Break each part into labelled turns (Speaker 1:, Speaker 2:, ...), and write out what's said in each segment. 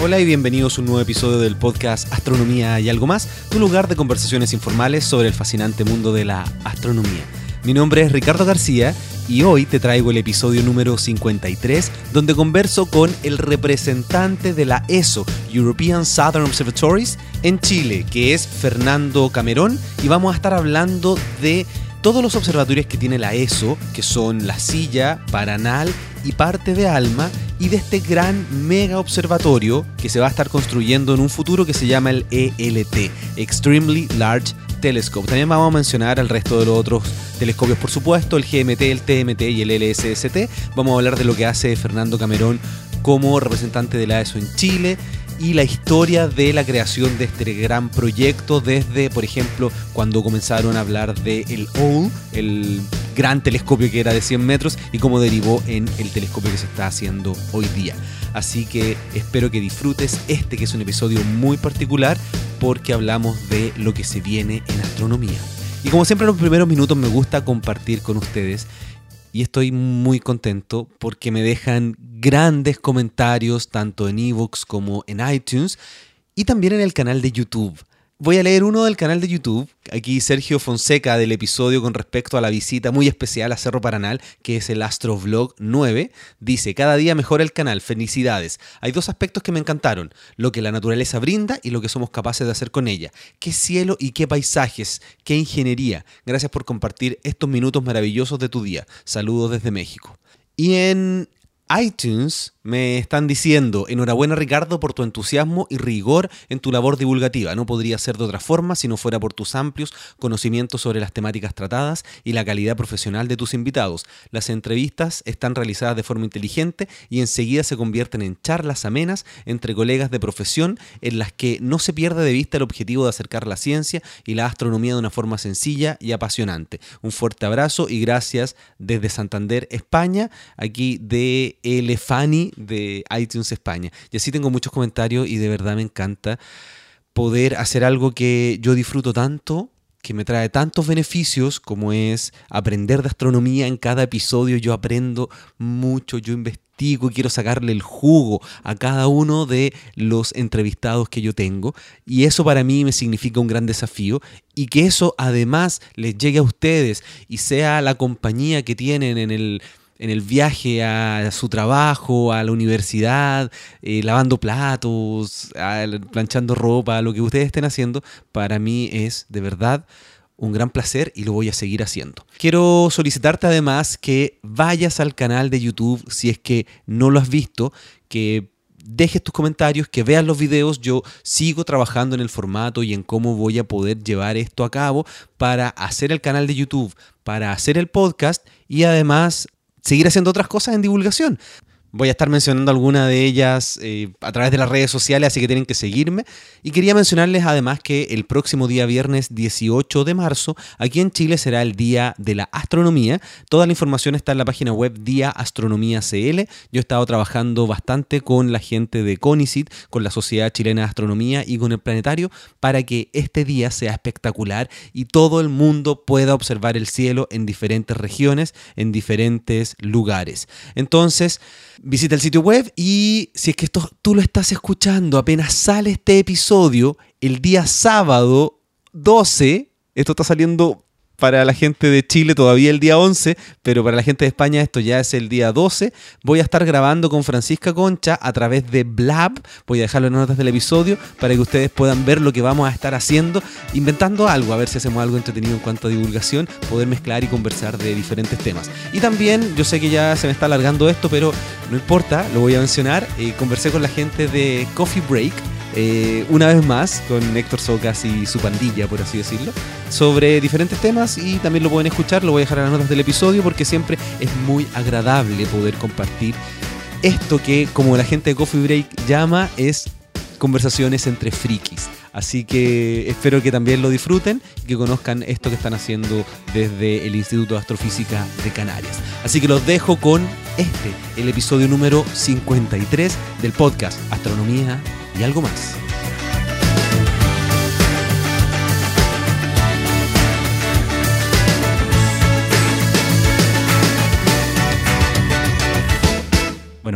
Speaker 1: Hola y bienvenidos a un nuevo episodio del podcast Astronomía y algo más, tu lugar de conversaciones informales sobre el fascinante mundo de la astronomía. Mi nombre es Ricardo García y hoy te traigo el episodio número 53 donde converso con el representante de la ESO, European Southern Observatories, en Chile, que es Fernando Camerón y vamos a estar hablando de todos los observatorios que tiene la ESO, que son La Silla, Paranal y parte de Alma, y de este gran mega observatorio que se va a estar construyendo en un futuro que se llama el ELT, Extremely Large Telescope. También vamos a mencionar al resto de los otros telescopios, por supuesto, el GMT, el TMT y el LSST. Vamos a hablar de lo que hace Fernando Camerón como representante de la ESO en Chile y la historia de la creación de este gran proyecto desde, por ejemplo, cuando comenzaron a hablar de el OWL, el gran telescopio que era de 100 metros y cómo derivó en el telescopio que se está haciendo hoy día. Así que espero que disfrutes este que es un episodio muy particular porque hablamos de lo que se viene en astronomía. Y como siempre en los primeros minutos me gusta compartir con ustedes y estoy muy contento porque me dejan grandes comentarios tanto en ebooks como en iTunes y también en el canal de YouTube. Voy a leer uno del canal de YouTube. Aquí Sergio Fonseca del episodio con respecto a la visita muy especial a Cerro Paranal, que es el Astrovlog 9. Dice, cada día mejora el canal, felicidades. Hay dos aspectos que me encantaron, lo que la naturaleza brinda y lo que somos capaces de hacer con ella. Qué cielo y qué paisajes, qué ingeniería. Gracias por compartir estos minutos maravillosos de tu día. Saludos desde México. Y en iTunes me están diciendo, enhorabuena Ricardo por tu entusiasmo y rigor en tu labor divulgativa. No podría ser de otra forma si no fuera por tus amplios conocimientos sobre las temáticas tratadas y la calidad profesional de tus invitados. Las entrevistas están realizadas de forma inteligente y enseguida se convierten en charlas amenas entre colegas de profesión en las que no se pierde de vista el objetivo de acercar la ciencia y la astronomía de una forma sencilla y apasionante. Un fuerte abrazo y gracias desde Santander, España, aquí de Elefani de iTunes España. Y así tengo muchos comentarios y de verdad me encanta poder hacer algo que yo disfruto tanto, que me trae tantos beneficios como es aprender de astronomía en cada episodio. Yo aprendo mucho, yo investigo y quiero sacarle el jugo a cada uno de los entrevistados que yo tengo. Y eso para mí me significa un gran desafío y que eso además les llegue a ustedes y sea la compañía que tienen en el en el viaje a su trabajo, a la universidad, eh, lavando platos, planchando ropa, lo que ustedes estén haciendo, para mí es de verdad un gran placer y lo voy a seguir haciendo. Quiero solicitarte además que vayas al canal de YouTube si es que no lo has visto, que dejes tus comentarios, que veas los videos. Yo sigo trabajando en el formato y en cómo voy a poder llevar esto a cabo para hacer el canal de YouTube, para hacer el podcast y además seguir haciendo otras cosas en divulgación. Voy a estar mencionando algunas de ellas eh, a través de las redes sociales, así que tienen que seguirme. Y quería mencionarles además que el próximo día viernes 18 de marzo, aquí en Chile será el Día de la Astronomía. Toda la información está en la página web Día Astronomía CL. Yo he estado trabajando bastante con la gente de CONICIT, con la Sociedad Chilena de Astronomía y con el Planetario, para que este día sea espectacular y todo el mundo pueda observar el cielo en diferentes regiones, en diferentes lugares. Entonces, Visita el sitio web y si es que esto tú lo estás escuchando, apenas sale este episodio, el día sábado 12, esto está saliendo para la gente de Chile todavía el día 11, pero para la gente de España esto ya es el día 12. Voy a estar grabando con Francisca Concha a través de Blab. Voy a dejarlo en notas del episodio para que ustedes puedan ver lo que vamos a estar haciendo, inventando algo, a ver si hacemos algo entretenido en cuanto a divulgación, poder mezclar y conversar de diferentes temas. Y también, yo sé que ya se me está alargando esto, pero no importa, lo voy a mencionar. Eh, conversé con la gente de Coffee Break eh, una vez más con Héctor Socas y su pandilla, por así decirlo, sobre diferentes temas y también lo pueden escuchar, lo voy a dejar en las notas del episodio porque siempre es muy agradable poder compartir esto que, como la gente de Coffee Break llama, es conversaciones entre frikis. Así que espero que también lo disfruten y que conozcan esto que están haciendo desde el Instituto de Astrofísica de Canarias. Así que los dejo con este, el episodio número 53 del podcast Astronomía y algo más.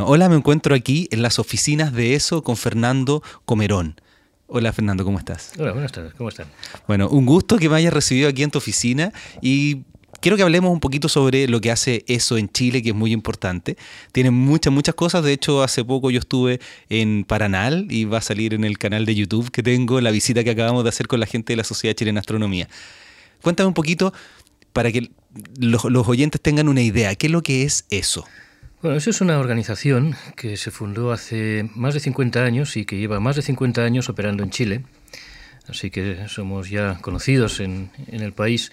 Speaker 1: Bueno, hola, me encuentro aquí en las oficinas de ESO con Fernando Comerón. Hola Fernando, ¿cómo estás?
Speaker 2: Hola, buenas tardes, ¿cómo están?
Speaker 1: Bueno, un gusto que me hayas recibido aquí en tu oficina y quiero que hablemos un poquito sobre lo que hace ESO en Chile, que es muy importante. Tiene muchas, muchas cosas. De hecho, hace poco yo estuve en Paranal y va a salir en el canal de YouTube que tengo la visita que acabamos de hacer con la gente de la Sociedad Chilena de Astronomía. Cuéntame un poquito para que los, los oyentes tengan una idea, ¿qué es lo que es ESO?
Speaker 2: Bueno, eso es una organización que se fundó hace más de 50 años y que lleva más de 50 años operando en Chile. Así que somos ya conocidos en, en el país.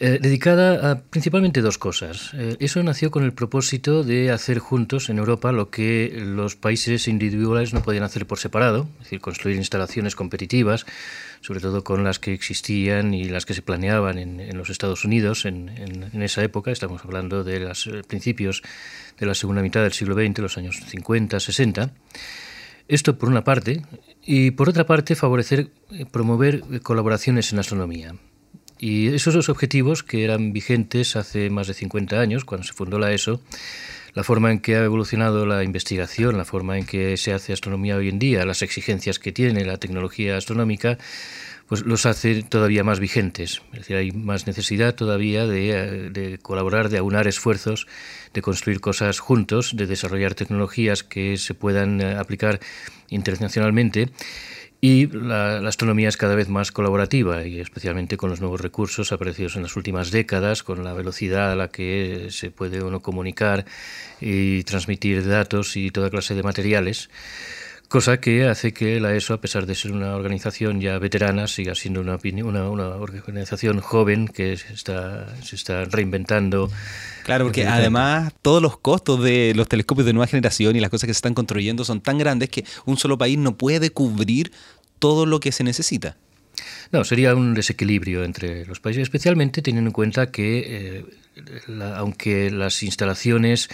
Speaker 2: Eh, dedicada a principalmente dos cosas. Eh, eso nació con el propósito de hacer juntos en Europa lo que los países individuales no podían hacer por separado, es decir, construir instalaciones competitivas, sobre todo con las que existían y las que se planeaban en, los Estados Unidos en, en, esa época. Estamos hablando de los eh, principios de la segunda mitad del siglo XX, los años 50, 60. Esto por una parte, y por otra parte favorecer, promover colaboraciones en astronomía. Y esos dos objetivos que eran vigentes hace más de 50 años, cuando se fundó la ESO, la forma en que ha evolucionado la investigación, la forma en que se hace astronomía hoy en día, las exigencias que tiene la tecnología astronómica, pues los hace todavía más vigentes. Es decir, hay más necesidad todavía de, de, colaborar, de aunar esfuerzos, de construir cosas juntos, de desarrollar tecnologías que se puedan eh, aplicar internacionalmente. Y la, astronomía es cada vez más colaborativa y especialmente con los nuevos recursos aparecidos en las últimas décadas, con la velocidad a la que se puede uno comunicar y transmitir datos y toda clase de materiales. Cosa que hace que la ESO, a pesar de ser una organización ya veterana, siga siendo una, una, una organización joven que se está, se está reinventando.
Speaker 1: Claro, porque además todos los costos de los telescopios de nueva generación y las cosas que se están construyendo son tan grandes que un solo país no puede cubrir todo lo que se necesita.
Speaker 2: No, sería un desequilibrio entre los países, especialmente teniendo en cuenta que, eh, aunque las instalaciones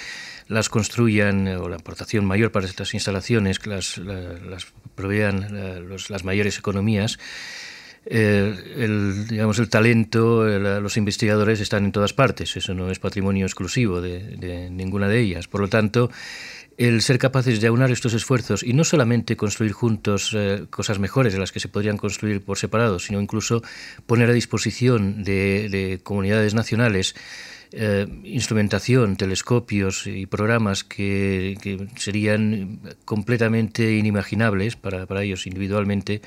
Speaker 2: las construyan, o la aportación mayor para estas instalaciones las, provean las mayores economías, eh, el, digamos, el talento, los investigadores están en todas partes, eso no es patrimonio exclusivo de, ninguna de ellas. Por lo tanto, el ser capaces de aunar estos esfuerzos y no solamente construir juntos eh, cosas mejores de las que se podrían construir por separado, sino incluso poner a disposición de, comunidades nacionales eh, instrumentación, telescopios y programas que, serían completamente inimaginables para, para ellos individualmente,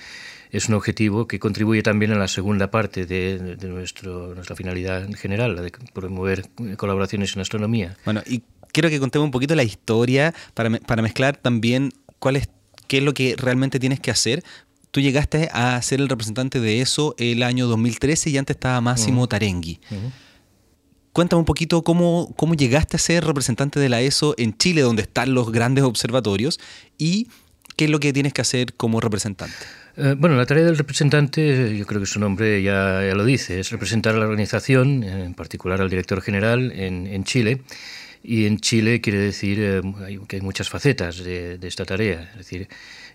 Speaker 2: es un objetivo que contribuye también a la segunda parte de, nuestro, nuestra finalidad en general, la de promover colaboraciones en astronomía.
Speaker 1: Bueno, y quiero que contemos un poquito la historia para, para mezclar también cuál es, qué es lo que realmente tienes que hacer. Tú llegaste a ser el representante de eso el año 2013 y antes estaba Máximo Tarengui. Cuéntame un poquito cómo, cómo llegaste a ser representante de la ESO en Chile, donde están los grandes observatorios, y qué es lo que tienes que hacer como representante.
Speaker 2: Eh, bueno, la tarea del representante, yo creo que su nombre ya, ya, lo dice, es representar a la organización, en particular al director general en, en Chile. Y en Chile quiere decir eh, que hay muchas facetas de, de, esta tarea. Es decir,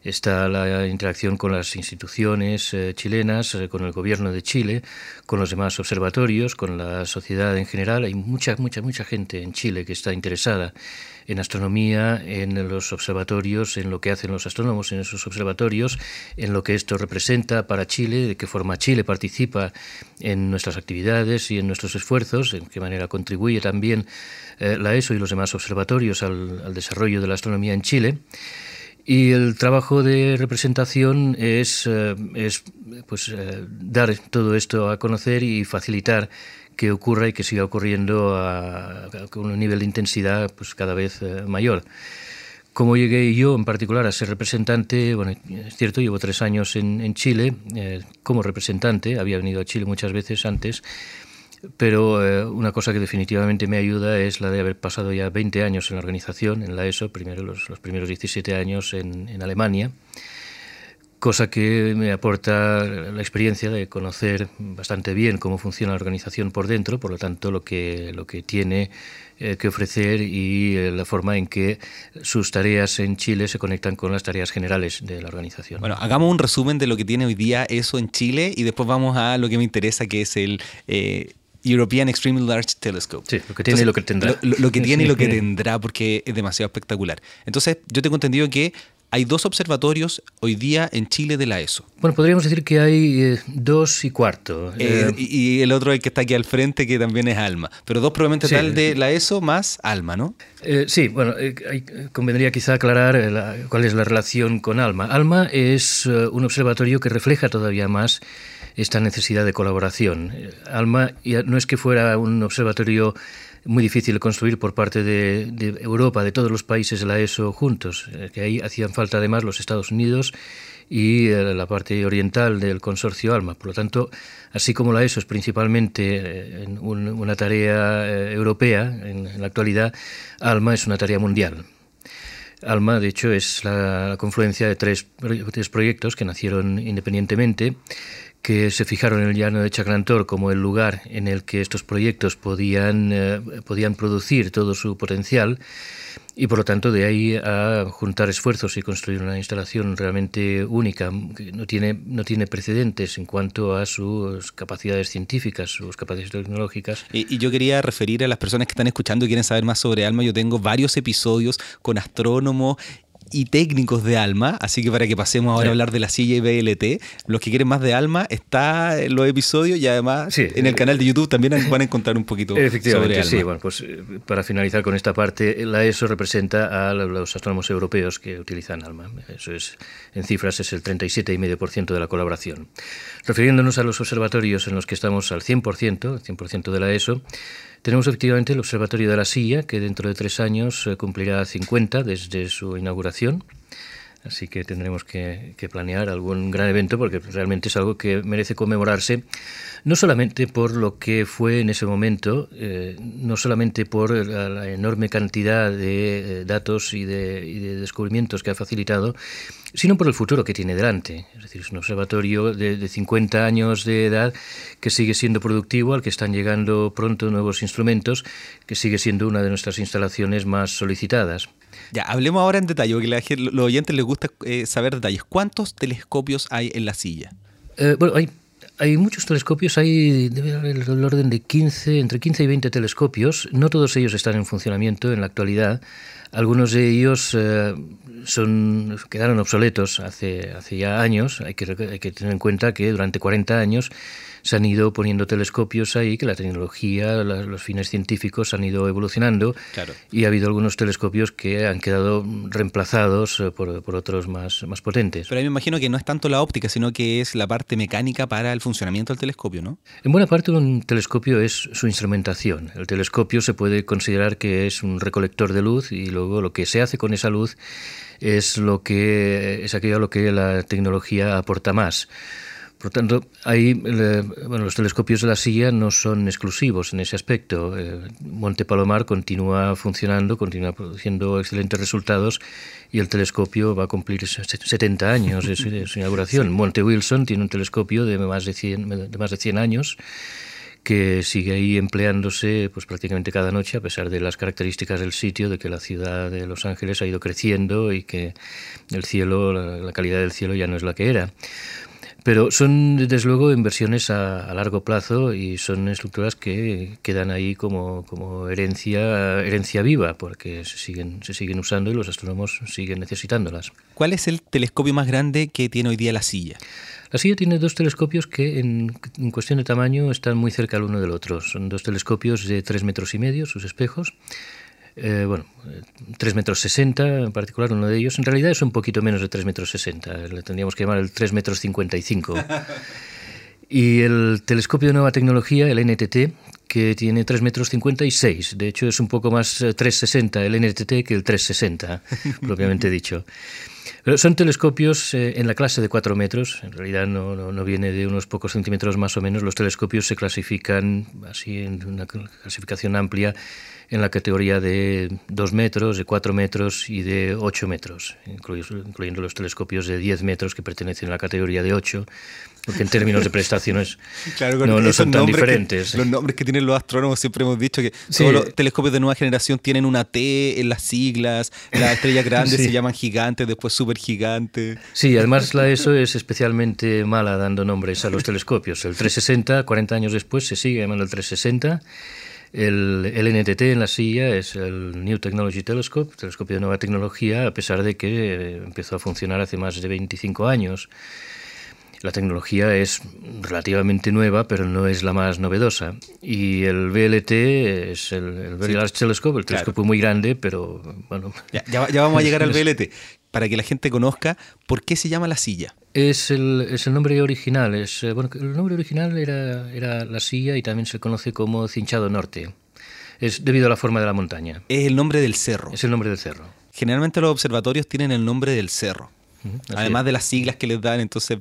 Speaker 2: está la interacción con las instituciones eh, chilenas, con el gobierno de Chile, con los demás observatorios, con la sociedad en general. Hay mucha, mucha, mucha gente en Chile que está interesada en astronomía, en los observatorios, en lo que hacen los astrónomos en esos observatorios, en lo que esto representa para Chile, de qué forma Chile participa en nuestras actividades y en nuestros esfuerzos, en qué manera contribuye también eh, la ESO y los demás observatorios al, desarrollo de la astronomía en Chile. Y el trabajo de representación es, eh, es pues, eh, dar todo esto a conocer y facilitar que ocurra y que siga ocurriendo a, con un nivel de intensidad pues, cada vez eh, mayor. Como llegué yo en particular a ser representante, bueno, es cierto, llevo tres años en, en Chile como representante, había venido a Chile muchas veces antes, pero eh, una cosa que definitivamente me ayuda es la de haber pasado ya 20 años en la organización, en la ESO, primero los, primeros 17 años en, en Alemania cosa que me aporta la experiencia de conocer bastante bien cómo funciona la organización por dentro, por lo tanto lo que, lo que tiene eh, que ofrecer y eh, la forma en que sus tareas en Chile se conectan con las tareas generales de la organización.
Speaker 1: Bueno, hagamos un resumen de lo que tiene hoy día eso en Chile y después vamos a lo que me interesa, que es el... Eh, European Extremely Large Telescope.
Speaker 2: Sí, lo que tiene y lo que tendrá.
Speaker 1: Lo, que tiene y lo que tendrá, porque es demasiado espectacular. Entonces, yo tengo entendido que hay dos observatorios hoy día en Chile de la ESO.
Speaker 2: Bueno, podríamos decir que hay eh, dos y cuarto.
Speaker 1: Eh, y, el otro el que está aquí al frente, que también es ALMA. Pero dos probablemente tal de la ESO más ALMA, ¿no?
Speaker 2: sí, bueno, convendría quizá aclarar cuál es la relación con ALMA. ALMA es un observatorio que refleja todavía más esta necesidad de colaboración. ALMA no es que fuera un observatorio muy difícil de construir por parte de, Europa, de todos los países de la ESO juntos, eh, que ahí hacían falta además los Estados Unidos y eh, la parte oriental del consorcio ALMA. Por lo tanto, así como la ESO es principalmente eh, una tarea europea en, la actualidad, ALMA es una tarea mundial. ALMA, de hecho, es la, confluencia de tres, tres proyectos que nacieron independientemente que se fijaron en el llano de Chaclantor como el lugar en el que estos proyectos podían, eh, podían producir todo su potencial y por lo tanto de ahí a juntar esfuerzos y construir una instalación realmente única que no tiene no tiene precedentes en cuanto a sus capacidades científicas, sus capacidades tecnológicas.
Speaker 1: Y, y, yo quería referir a las personas que están escuchando y quieren saber más sobre Alma. Yo tengo varios episodios con astrónomos y técnicos de Alma, así que para que pasemos ahora a hablar de la silla y BLT, los que quieren más de Alma, está en los episodios y además en el canal de YouTube también van a encontrar un poquito
Speaker 2: Efectivamente, sí, bueno, pues eh, para finalizar con esta parte, la ESO representa a los astrónomos europeos que utilizan Alma, eso es, en cifras es el 37,5% de la colaboración. Refiriéndonos a los observatorios en los que estamos al 100%, el 100% de la ESO, tenemos efectivamente el Observatorio de la Silla, que dentro de tres años eh, cumplirá 50 desde su inauguración. Así que tendremos que, planear algún gran evento porque realmente es algo que merece conmemorarse, no solamente por lo que fue en ese momento, eh, no solamente por la, enorme cantidad de eh, datos y de, y de, descubrimientos que ha facilitado, sino por el futuro que tiene delante. Es decir, es un observatorio de, de 50 años de edad que sigue siendo productivo, al que están llegando pronto nuevos instrumentos, que sigue siendo una de nuestras instalaciones más solicitadas.
Speaker 1: Ya, hablemos ahora en detalle, porque a los oyentes les gusta eh, saber detalles. ¿Cuántos telescopios hay en la silla?
Speaker 2: Eh, bueno, hay, hay muchos telescopios, hay debe haber el orden de 15, entre 15 y 20 telescopios. No todos ellos están en funcionamiento en la actualidad. Algunos de ellos eh, son, quedaron obsoletos hace, hace ya años. Hay que, hay que tener en cuenta que durante 40 años se han ido poniendo telescopios ahí, que la tecnología, los fines científicos han ido evolucionando y ha habido algunos telescopios que han quedado reemplazados eh, por, por, otros más, más potentes.
Speaker 1: Pero a mí me imagino que no es tanto la óptica, sino que es la parte mecánica para el funcionamiento del telescopio, ¿no?
Speaker 2: En buena parte un telescopio es su instrumentación. El telescopio se puede considerar que es un recolector de luz y luego lo que se hace con esa luz es lo que es aquello a lo que la tecnología aporta más. Por tanto, ahí bueno, los telescopios de la silla no son exclusivos en ese aspecto. Eh, Monte Palomar continúa funcionando, continúa produciendo excelentes resultados y el telescopio va a cumplir 70 años de su, inauguración. Monte Wilson tiene un telescopio de más de 100, de más de 100 años que sigue ahí empleándose pues prácticamente cada noche a pesar de las características del sitio, de que la ciudad de Los Ángeles ha ido creciendo y que el cielo, la calidad del cielo ya no es la que era. Pero son, desde luego, inversiones a, largo plazo y son estructuras que quedan ahí como, como herencia, herencia viva, porque se siguen, se siguen usando y los astrónomos siguen necesitándolas.
Speaker 1: ¿Cuál es el telescopio más grande que tiene hoy día la silla?
Speaker 2: La silla tiene dos telescopios que en, en, cuestión de tamaño están muy cerca el uno del otro. Son dos telescopios de tres metros y medio, sus espejos, eh, bueno, 3 metros 60 en particular, uno de ellos. En realidad es un poquito menos de 3 metros 60, le tendríamos que llamar el 3 metros 55. y el telescopio de nueva tecnología, el NTT, que tiene 3 metros 56. De hecho, es un poco más 360 eh, el NTT que el 360, propiamente dicho. Pero son telescopios eh, en la clase de 4 metros, en realidad no, no, no, viene de unos pocos centímetros más o menos. Los telescopios se clasifican así en una clasificación amplia en la categoría de 2 metros, de 4 metros y de 8 metros, incluyendo los telescopios de 10 metros que pertenecen a la categoría de 8, porque en términos de prestaciones no, son tan diferentes.
Speaker 1: los nombres que tienen los astrónomos siempre hemos dicho que todos los telescopios de nueva generación tienen una T en las siglas, las estrellas grandes se llaman gigantes, después súper gigante.
Speaker 2: Sí, además la ESO es especialmente mala dando nombres a los telescopios. El 360, 40 años después, se sigue llamando el 360. El, NTT en la silla es el New Technology Telescope, telescopio de nueva tecnología, a pesar de que eh, empezó a funcionar hace más de 25 años. La tecnología es relativamente nueva, pero no es la más novedosa. Y el VLT es el, Very Large Telescope, el telescopio muy grande, pero bueno.
Speaker 1: Ya, vamos a llegar al VLT. Para que la gente conozca, ¿por qué se llama la silla?
Speaker 2: Es el, es el nombre original. Es, eh, bueno, el nombre original era, era la silla y también se conoce como cinchado norte. Es debido a la forma de la montaña.
Speaker 1: Es el nombre del cerro.
Speaker 2: Es el nombre del cerro.
Speaker 1: Generalmente los observatorios tienen el nombre del cerro. Además de las siglas que les dan, entonces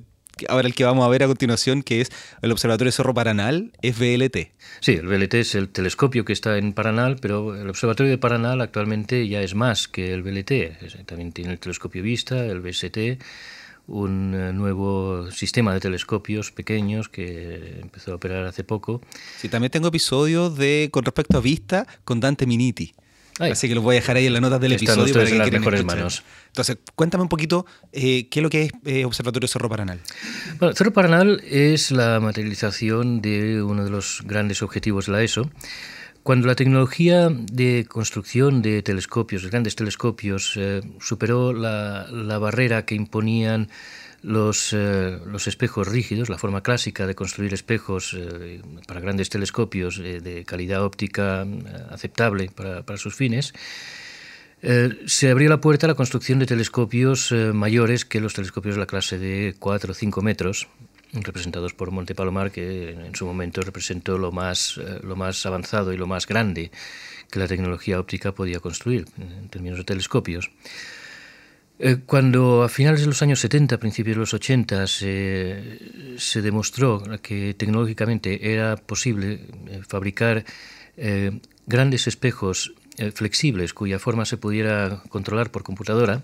Speaker 1: ahora el que vamos a ver a continuación, que es el Observatorio Cerro Paranal, es VLT.
Speaker 2: Sí, el VLT es el telescopio que está en Paranal, pero el Observatorio de Paranal actualmente ya es más que el VLT. También tiene el telescopio Vista, el VST, un eh, nuevo sistema de telescopios pequeños que empezó a operar hace poco.
Speaker 1: Sí, también tengo episodios de con respecto a Vista con Dante Miniti. Así que los voy a dejar ahí en las notas del episodio
Speaker 2: para que las mejores manos.
Speaker 1: Entonces, cuéntame un poquito eh, qué es lo que es eh, Observatorio Cerro Paranal.
Speaker 2: Bueno, Cerro Paranal es la materialización de uno de los grandes objetivos de la ESO. Cuando la tecnología de construcción de telescopios, de grandes telescopios, eh, superó la, la barrera que imponían los, eh, los, espejos rígidos, la forma clásica de construir espejos eh, para grandes telescopios eh, de calidad óptica aceptable para, para sus fines, se abrió la puerta a la construcción de telescopios mayores que los telescopios de la clase de 4 o 5 metros, representados por Monte Palomar, que en su momento representó lo más, lo más avanzado y lo más grande que la tecnología óptica podía construir en términos de telescopios. Eh, cuando a finales de los años 70, principios de los 80, se, demostró que tecnológicamente era posible eh, fabricar eh, grandes espejos flexibles cuya forma se pudiera controlar por computadora,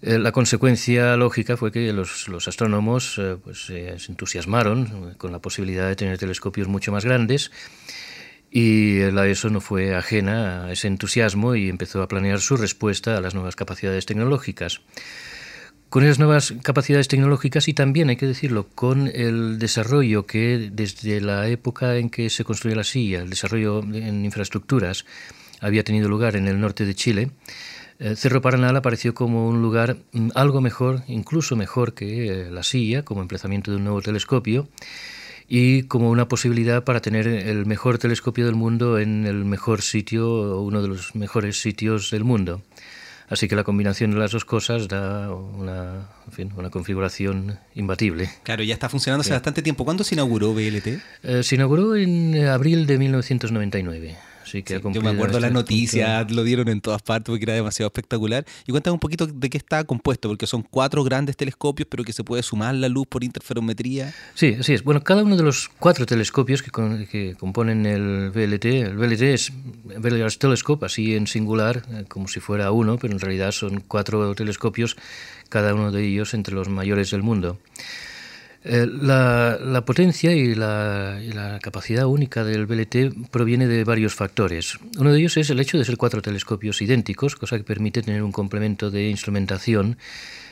Speaker 2: la consecuencia lógica fue que los, astrónomos pues, se entusiasmaron con la posibilidad de tener telescopios mucho más grandes y la ESO no fue ajena a ese entusiasmo y empezó a planear su respuesta a las nuevas capacidades tecnológicas. Con esas nuevas capacidades tecnológicas y también, hay que decirlo, con el desarrollo que desde la época en que se construyó la silla, el desarrollo en infraestructuras, había tenido lugar en el norte de Chile, eh, Cerro Paranal apareció como un lugar mm, algo mejor, incluso mejor que eh, la silla, como emplazamiento de un nuevo telescopio, y como una posibilidad para tener el mejor telescopio del mundo en el mejor sitio, uno de los mejores sitios del mundo. Así que la combinación de las dos cosas da una, una configuración imbatible.
Speaker 1: Claro, ya está funcionando hace bastante tiempo. ¿Cuándo se inauguró BLT?
Speaker 2: Eh, se inauguró en abril de 1999
Speaker 1: yo me acuerdo las noticias, lo dieron en todas partes porque era demasiado espectacular. Y cuéntame un poquito de qué está compuesto, porque son cuatro grandes telescopios, pero que se puede sumar la luz por interferometría.
Speaker 2: Sí, así es. Bueno, cada uno de los cuatro telescopios que, que componen el VLT, el VLT es Large Telescope, así en singular, eh, como si fuera uno, pero en realidad son cuatro telescopios, cada uno de ellos entre los mayores del mundo. Eh, la, potencia y la, capacidad única del BLT proviene de varios factores. Uno de ellos es el hecho de ser cuatro telescopios idénticos, cosa que permite tener un complemento de instrumentación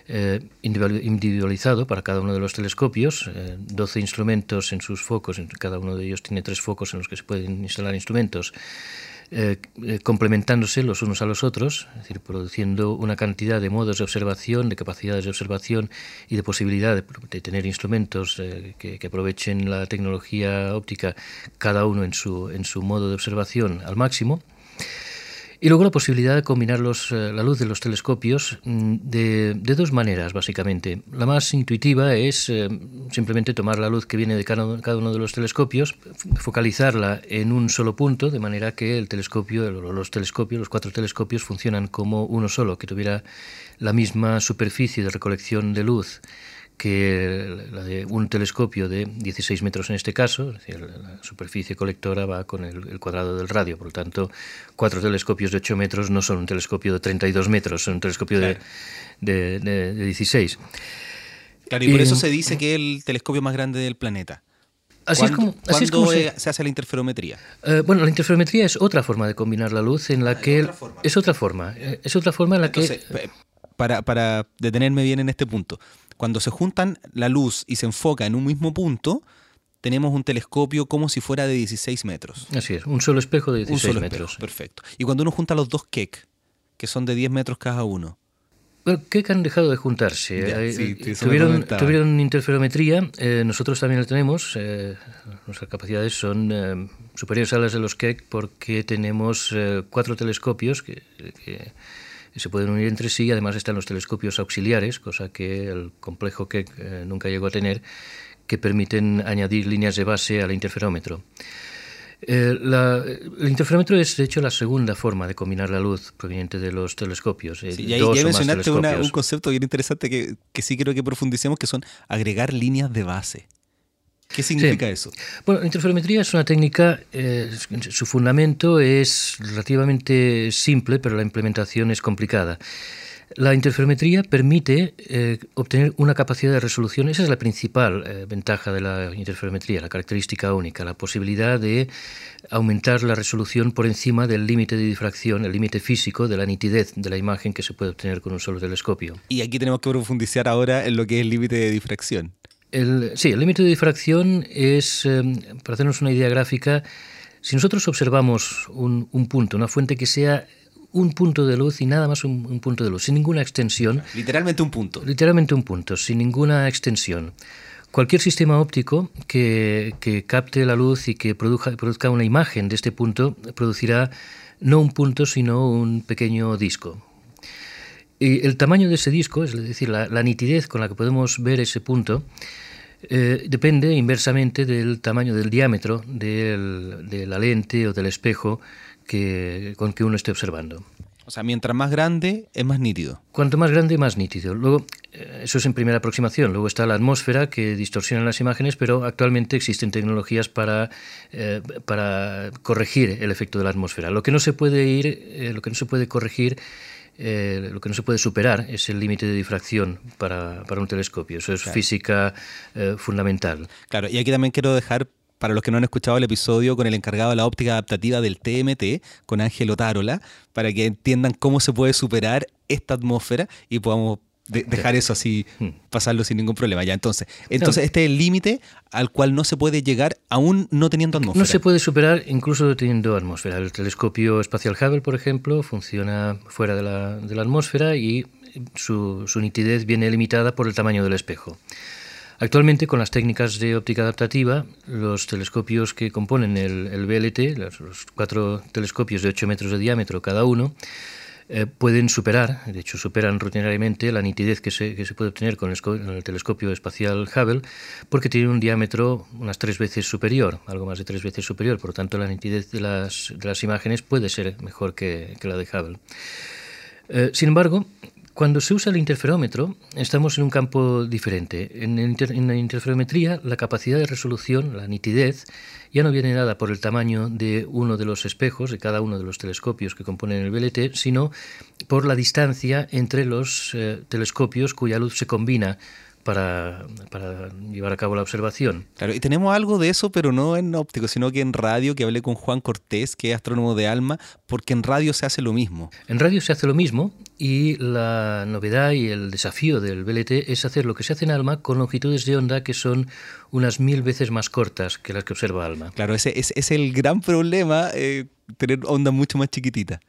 Speaker 2: eh, individualizado para cada uno de los telescopios, 12 eh, instrumentos en sus focos, cada uno de ellos tiene tres focos en los que se pueden instalar instrumentos. Eh, eh, complementándose los unos a los otros, es decir, produciendo una cantidad de modos de observación, de capacidades de observación y de posibilidad de, tener instrumentos eh, que, aprovechen la tecnología óptica, cada uno en su, en su modo de observación al máximo. Y luego la posibilidad de combinar los, eh, la luz de los telescopios mm, de, de, dos maneras, básicamente. La más intuitiva es eh, simplemente tomar la luz que viene de cada, cada, uno de los telescopios, focalizarla en un solo punto, de manera que el telescopio, los telescopios, los cuatro telescopios funcionan como uno solo, que tuviera la misma superficie de recolección de luz que la de un telescopio de 16 metros en este caso, es decir, la superficie colectora va con el, cuadrado del radio, por lo tanto, cuatro telescopios de 8 metros no son un telescopio de 32 metros, son un telescopio de, de, 16.
Speaker 1: Claro, y por eso se dice que es el telescopio más grande del planeta.
Speaker 2: Así es como, así es como
Speaker 1: se, hace la interferometría?
Speaker 2: Eh, bueno, la interferometría es otra forma de combinar la luz en la que... ¿Es otra forma? Es otra forma, eh, es otra forma en la que
Speaker 1: para, para detenerme bien en este punto, cuando se juntan la luz y se enfoca en un mismo punto, tenemos un telescopio como si fuera de 16 metros.
Speaker 2: Así es, un solo espejo de 16 metros.
Speaker 1: perfecto. Y cuando uno junta los dos Keck, que son de 10 metros cada uno.
Speaker 2: Bueno, Keck han dejado de juntarse.
Speaker 1: sí,
Speaker 2: tuvieron, tuvieron, interferometría, eh, nosotros también la tenemos. Eh, nuestras capacidades son eh, superiores a las de los Keck porque tenemos cuatro telescopios que, que se pueden unir entre sí. Además están los telescopios auxiliares, cosa que el complejo Keck nunca llegó a tener que permiten añadir líneas de base al interferómetro. Eh, el interferómetro es, de hecho, la segunda forma de combinar la luz proveniente de los telescopios.
Speaker 1: Eh, y ahí ya mencionaste un concepto bien interesante que, que, sí creo que profundicemos, que son agregar líneas de base. ¿Qué significa eso?
Speaker 2: Bueno, la interferometría es una técnica, eh, su fundamento es relativamente simple, pero la implementación es complicada. La interferometría permite eh, obtener una capacidad de resolución, esa es la principal eh, ventaja de la interferometría, la característica única, la posibilidad de aumentar la resolución por encima del límite de difracción, el límite físico de la nitidez de la imagen que se puede obtener con un solo telescopio.
Speaker 1: Y aquí tenemos que profundizar ahora en lo que es el límite de difracción.
Speaker 2: Sí, el límite de difracción es, eh, para hacernos una idea gráfica, si nosotros observamos un, un punto, una fuente que sea un punto de luz y nada más un, punto de luz, sin ninguna extensión.
Speaker 1: Literalmente un punto.
Speaker 2: Literalmente un punto, sin ninguna extensión. Cualquier sistema óptico que, capte la luz y que produzca una imagen de este punto producirá no un punto, sino un pequeño disco. Y el tamaño de ese disco, es decir, la, nitidez con la que podemos ver ese punto, eh, depende inversamente del tamaño del diámetro de la lente o del espejo que, con que uno esté observando.
Speaker 1: O sea, mientras más grande, es más nítido.
Speaker 2: Cuanto más grande, más nítido. Luego, eh, eso es en primera aproximación. Luego está la atmósfera que distorsiona las imágenes, pero actualmente existen tecnologías para, eh, para corregir el efecto de la atmósfera. Lo que no se puede ir, eh, lo que no se puede corregir lo que no se puede superar es el límite de difracción para, para, un telescopio. Eso es física fundamental.
Speaker 1: Claro, y aquí también quiero dejar para los que no han escuchado el episodio con el encargado de la óptica adaptativa del TMT, con Ángel Otárola, para que entiendan cómo se puede superar esta atmósfera y podamos dejar eso así, hmm. pasarlo sin ningún problema. Ya, entonces, entonces este es el límite al cual no se puede llegar aún no teniendo atmósfera.
Speaker 2: No se puede superar incluso teniendo atmósfera. El telescopio espacial Hubble, por ejemplo, funciona fuera de la, de la atmósfera y su, su nitidez viene limitada por el tamaño del espejo. Actualmente, con las técnicas de óptica adaptativa, los telescopios que componen el, BLT, los, cuatro telescopios de 8 metros de diámetro cada uno, eh, pueden superar, de hecho superan rutinariamente la nitidez que se, puede obtener con el, telescopio espacial Hubble, porque tienen un diámetro unas tres veces superior, algo más de tres veces superior, por lo tanto la nitidez de las, de las imágenes puede ser mejor que, la de Hubble. Eh, sin embargo, cuando se usa el interferómetro, estamos en un campo diferente. En, la interferometría, la capacidad de resolución, la nitidez, ya no viene dada por el tamaño de uno de los espejos, de cada uno de los telescopios que componen el BLT, sino por la distancia entre los eh, telescopios cuya luz se combina para, para, llevar a cabo la observación.
Speaker 1: Claro, y tenemos algo de eso, pero no en óptico, sino que en radio, que hablé con Juan Cortés, que es astrónomo de Alma, porque en radio se hace lo mismo.
Speaker 2: En radio se hace lo mismo y la novedad y el desafío del BLT es hacer lo que se hace en ALMA con longitudes de onda que son unas mil veces más cortas que las que observa ALMA.
Speaker 1: Claro, ese es, el gran problema, eh, tener onda mucho más chiquitita.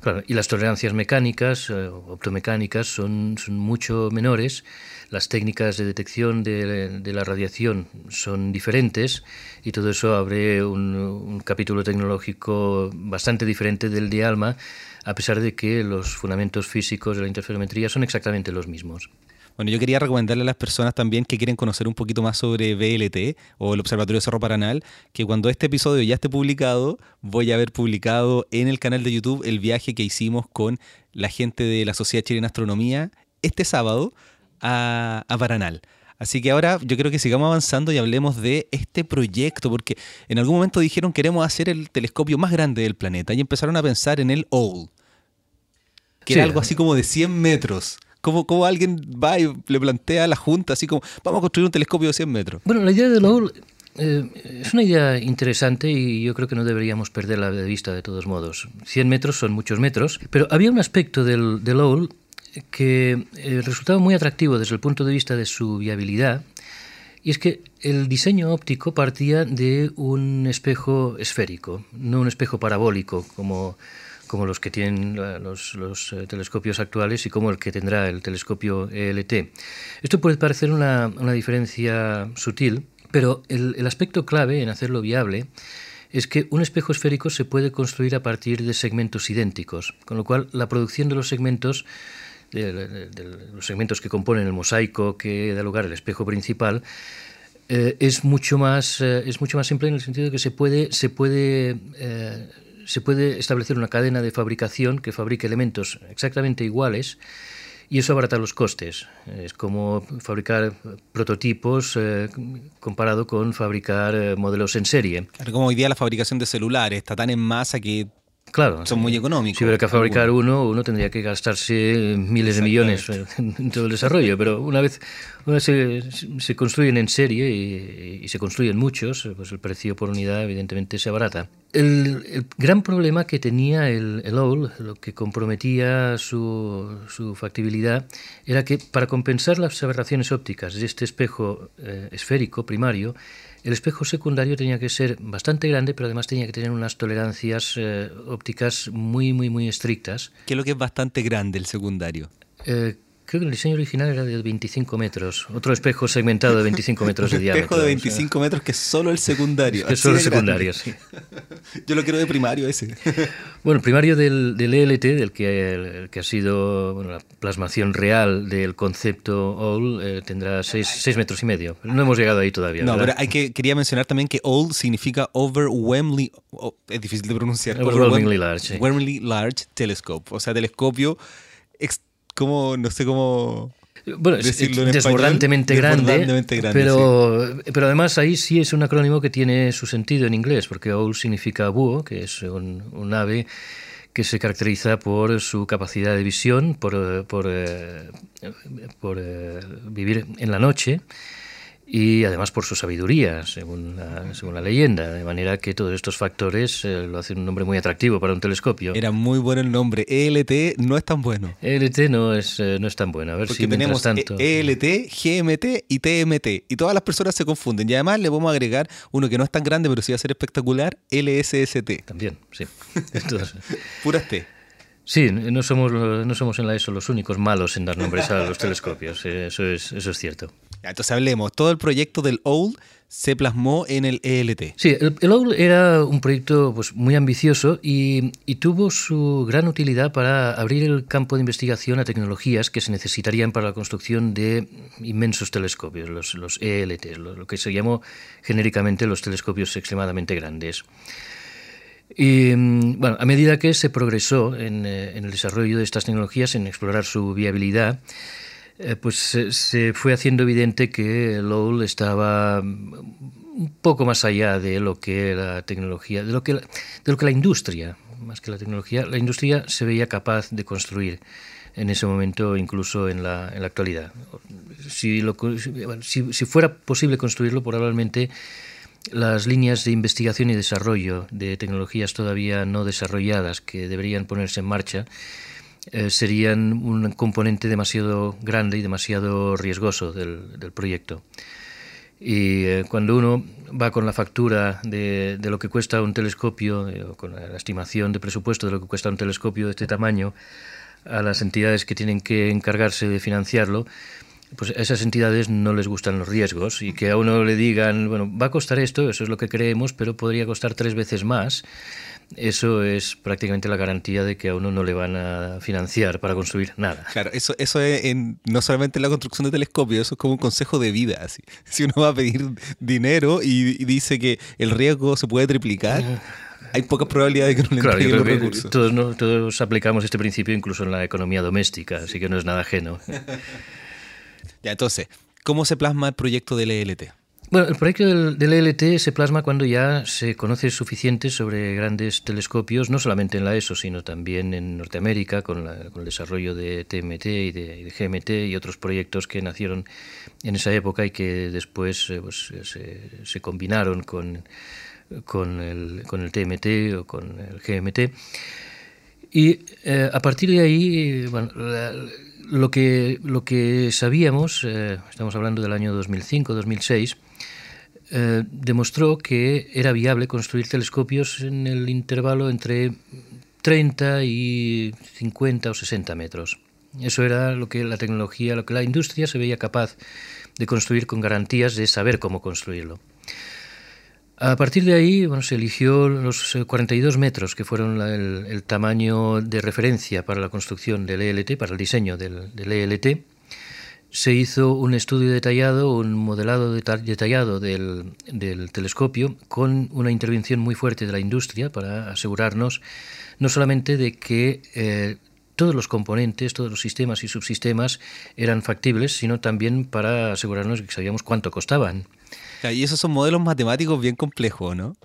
Speaker 2: Claro, y las tolerancias mecánicas, eh, optomecánicas, son, son, mucho menores. Las técnicas de detección de, la radiación son diferentes y todo eso abre un, capítulo tecnológico bastante diferente del de ALMA a pesar de que los fundamentos físicos de la interferometría son exactamente los mismos.
Speaker 1: Bueno, yo quería recomendarle a las personas también que quieren conocer un poquito más sobre BLT o el Observatorio Cerro Paranal, que cuando este episodio ya esté publicado, voy a haber publicado en el canal de YouTube el viaje que hicimos con la gente de la Sociedad Chilena de Astronomía este sábado a, a Paranal. Así que ahora yo creo que sigamos avanzando y hablemos de este proyecto, porque en algún momento dijeron queremos hacer el telescopio más grande del planeta y empezaron a pensar en el OWL, que era algo así como de 100 metros. Como, como alguien va y le plantea a la Junta, así como, vamos a construir un telescopio de 100 metros.
Speaker 2: Bueno, la idea del OWL eh, es una idea interesante y yo creo que no deberíamos perderla de vista de todos modos. 100 metros son muchos metros, pero había un aspecto del, del OWL que eh, resultaba muy atractivo desde el punto de vista de su viabilidad, y es que el diseño óptico partía de un espejo esférico, no un espejo parabólico como, como los que tienen los, los eh, telescopios actuales y como el que tendrá el telescopio ELT. Esto puede parecer una, una diferencia sutil, pero el, el aspecto clave en hacerlo viable es que un espejo esférico se puede construir a partir de segmentos idénticos, con lo cual la producción de los segmentos de, los segmentos que componen el mosaico que da lugar al espejo principal eh, es mucho más eh, es mucho más simple en el sentido de que se puede se puede eh, se puede establecer una cadena de fabricación que fabrique elementos exactamente iguales y eso abarata los costes. Es como fabricar prototipos eh, comparado con fabricar eh, modelos en serie.
Speaker 1: Claro, como hoy día la fabricación de celulares está tan en masa que
Speaker 2: Claro.
Speaker 1: Son muy económicos.
Speaker 2: Si hubiera que fabricar uno, uno tendría que gastarse miles de millones en todo el desarrollo, pero una vez, una se, se, construyen en serie y, y, se construyen muchos, pues el precio por unidad evidentemente se abarata. El, el gran problema que tenía el, el OWL, lo que comprometía su, su, factibilidad, era que para compensar las aberraciones ópticas de este espejo eh, esférico primario, el espejo secundario tenía que ser bastante grande, pero además tenía que tener unas tolerancias eh, ópticas muy, muy, muy estrictas.
Speaker 1: ¿Qué es lo que es bastante grande el secundario?
Speaker 2: Eh, Creo que el diseño original era de 25 metros. Otro espejo segmentado de 25 metros de diámetro.
Speaker 1: Un espejo de 25 o sea. metros que es solo el secundario.
Speaker 2: Es solo el secundario, sí.
Speaker 1: Yo lo quiero de primario ese.
Speaker 2: Bueno, el primario del, del ELT, del que, el, que ha sido bueno, la plasmación real del concepto OL, eh, tendrá 6 metros y medio. No hemos llegado ahí todavía.
Speaker 1: No,
Speaker 2: ¿verdad?
Speaker 1: pero hay que, quería mencionar también que OL significa Overwhelmingly... Oh, es difícil de pronunciar.
Speaker 2: Overwhelmingly large.
Speaker 1: Overwhelmingly large telescope. O sea, telescopio como, no sé cómo...
Speaker 2: Bueno,
Speaker 1: decirlo
Speaker 2: es desbordantemente,
Speaker 1: español,
Speaker 2: grande,
Speaker 1: desbordantemente grande,
Speaker 2: pero, sí. pero además ahí sí es un acrónimo que tiene su sentido en inglés, porque OWL significa búho, que es un, un ave que se caracteriza por su capacidad de visión, por, por, eh, por eh, vivir en la noche y además por su sabiduría, según la, según la leyenda, de manera que todos estos factores eh, lo hacen un nombre muy atractivo para un telescopio.
Speaker 1: Era muy bueno el nombre, ELT no es tan bueno.
Speaker 2: ELT no es, eh, no es tan bueno, a ver
Speaker 1: Porque
Speaker 2: si
Speaker 1: tenemos
Speaker 2: tanto...
Speaker 1: ELT, GMT y TMT, y todas las personas se confunden, y además le vamos a agregar uno que no es tan grande, pero sí va a ser espectacular, LSST.
Speaker 2: También, sí. Entonces,
Speaker 1: Puras T.
Speaker 2: Sí, no somos, no somos en la ESO los únicos malos en dar nombres a los telescopios, eso es, eso es cierto.
Speaker 1: Entonces hablemos, todo el proyecto del OWL se plasmó en el ELT.
Speaker 2: Sí, el, el era un proyecto pues, muy ambicioso y, y, tuvo su gran utilidad para abrir el campo de investigación a tecnologías que se necesitarían para la construcción de inmensos telescopios, los, los ELT, lo, lo que se llamó genéricamente los telescopios extremadamente grandes. Y bueno, a medida que se progresó en, en, el desarrollo de estas tecnologías, en explorar su viabilidad, eh, pues se, se, fue haciendo evidente que Lowell estaba un poco más allá de lo que la tecnología, de lo que la, de lo que la industria, más que la tecnología, la industria se veía capaz de construir en ese momento, incluso en la, en la actualidad. Si, si fuera posible construirlo, probablemente las líneas de investigación y desarrollo de tecnologías todavía no desarrolladas que deberían ponerse en marcha eh, serían un componente demasiado grande y demasiado riesgoso del, proyecto. Y eh, cuando uno va con la factura de, de lo que cuesta un telescopio, eh, o con la estimación de presupuesto de lo que cuesta un telescopio de este tamaño, a las entidades que tienen que encargarse de financiarlo, pues a esas entidades no les gustan los riesgos y que a uno le digan, bueno, va a costar esto, eso es lo que creemos, pero podría costar tres veces más. Eso es prácticamente la garantía de que a uno no le van a financiar para construir nada.
Speaker 1: Claro, eso, eso es en, no solamente en la construcción de telescopios, eso es como un consejo de vida. Así. Si uno va a pedir dinero y, y dice que el riesgo se puede triplicar, hay pocas probabilidades de que no le
Speaker 2: claro,
Speaker 1: los recursos.
Speaker 2: Todos, ¿no? todos aplicamos este principio incluso en la economía doméstica, así que no es nada ajeno.
Speaker 1: Ya, entonces, ¿cómo se plasma el proyecto del ELT?
Speaker 2: Bueno, el proyecto del, del, ELT se plasma cuando ya se conoce suficiente sobre grandes telescopios, no solamente en la ESO, sino también en Norteamérica, con, la, con el desarrollo de TMT y de, y de, GMT y otros proyectos que nacieron en esa época y que después eh, pues, se, se, combinaron con, con, el, con el TMT o con el GMT. Y eh, a partir de ahí, bueno, la, lo, que, lo que sabíamos, eh, estamos hablando del año 2005-2006, eh, demostró que era viable construir telescopios en el intervalo entre 30 y 50 o 60 metros. Eso era lo que la tecnología, lo que la industria se veía capaz de construir con garantías de saber cómo construirlo. A partir de ahí bueno, se eligió los 42 eh, metros, que fueron el, tamaño de referencia para la construcción del ELT, para el diseño del, ELT. Se hizo un estudio detallado, un modelado detallado del, telescopio, con una intervención muy fuerte de la industria para asegurarnos no solamente de que eh, todos los componentes, todos los sistemas y subsistemas eran factibles, sino también para asegurarnos de que sabíamos cuánto costaban.
Speaker 1: Y esos son modelos matemáticos bien complejos, ¿no?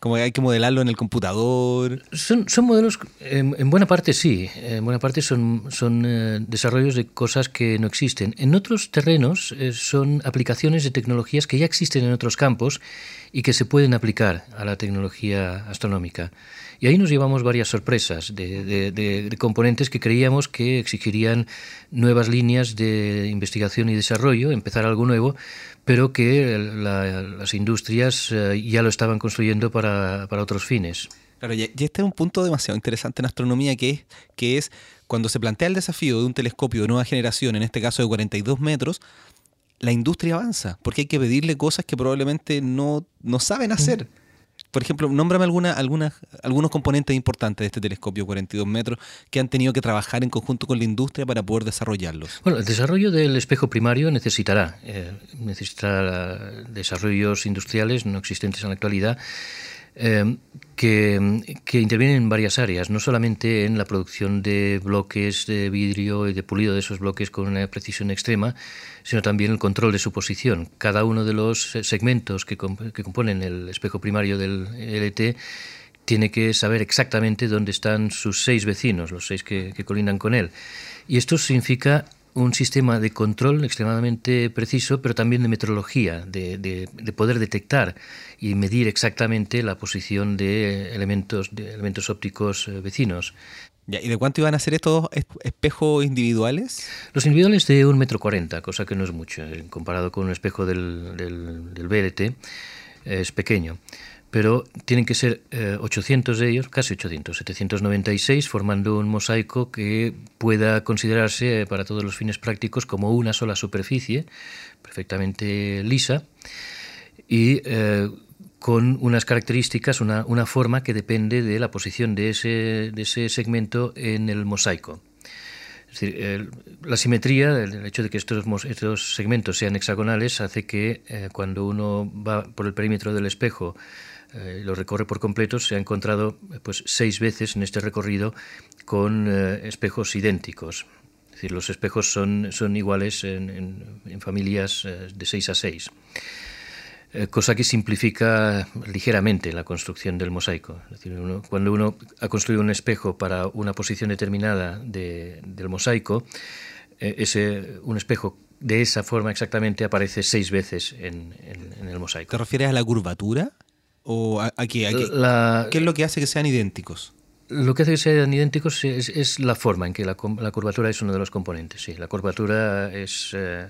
Speaker 1: Como hay que modelarlo en el computador.
Speaker 2: Son, son modelos, en, buena parte sí, en buena parte son, son eh, desarrollos de cosas que no existen. En otros terrenos eh, son aplicaciones de tecnologías que ya existen en otros campos y que se pueden aplicar a la tecnología astronómica. Y ahí nos llevamos varias sorpresas de, componentes que creíamos que exigirían nuevas líneas de investigación y desarrollo, empezar algo nuevo, pero que las industrias eh, ya lo estaban construyendo para, otros fines.
Speaker 1: Claro, y este es un punto demasiado interesante en astronomía, que es, que es cuando se plantea el desafío de un telescopio de nueva generación, en este caso de 42 metros, la industria avanza, porque hay que pedirle cosas que probablemente no, no saben hacer. Por ejemplo, nómbrame alguna, alguna, algunos componentes importantes de este telescopio 42 metros que han tenido que trabajar en conjunto con la industria para poder desarrollarlos.
Speaker 2: Bueno, el desarrollo del espejo primario necesitará, eh, desarrollos industriales no existentes en la actualidad Em, que, intervienen en varias áreas, no solamente en la producción de bloques de vidrio y de pulido de esos bloques con una precisión extrema, sino también el control de su posición. Cada uno de los segmentos que, componen el espejo primario del LT tiene que saber exactamente dónde están sus seis vecinos, los seis que, que colindan con él. Y esto significa un sistema de control extremadamente preciso, pero también de metrología, de, poder detectar y medir exactamente la posición de elementos, de elementos ópticos eh, vecinos.
Speaker 1: ¿Y de cuánto iban a ser estos espejos individuales?
Speaker 2: Los individuales de un metro cuarenta, cosa que no es mucho, eh, comparado con un espejo del, del, del BLT, es pequeño pero tienen que ser 800 eh, de ellos, casi 800, 796, formando un mosaico que pueda considerarse eh, para todos los fines prácticos como una sola superficie, perfectamente lisa, y eh, con unas características, una, una, forma que depende de la posición de ese, de ese segmento en el mosaico. Es decir, la simetría, el, hecho de que estos, estos segmentos sean hexagonales, hace que cuando uno va por el perímetro del espejo eh, lo recorre por completo, se ha encontrado pues, seis veces en este recorrido con eh, espejos idénticos. Es decir, los espejos son, son iguales en, familias eh, de seis a seis. cosa que simplifica ligeramente la construcción del mosaico. Cuando uno ha construido un espejo para una posición determinada del mosaico, ese, un espejo de esa forma exactamente aparece seis veces en, en, el mosaico.
Speaker 1: ¿Te refieres a la curvatura? ¿Qué es lo que hace que sean idénticos?
Speaker 2: Lo que hace que sean idénticos es, la forma en que la, curvatura es uno de los componentes. Sí, la curvatura es, eh,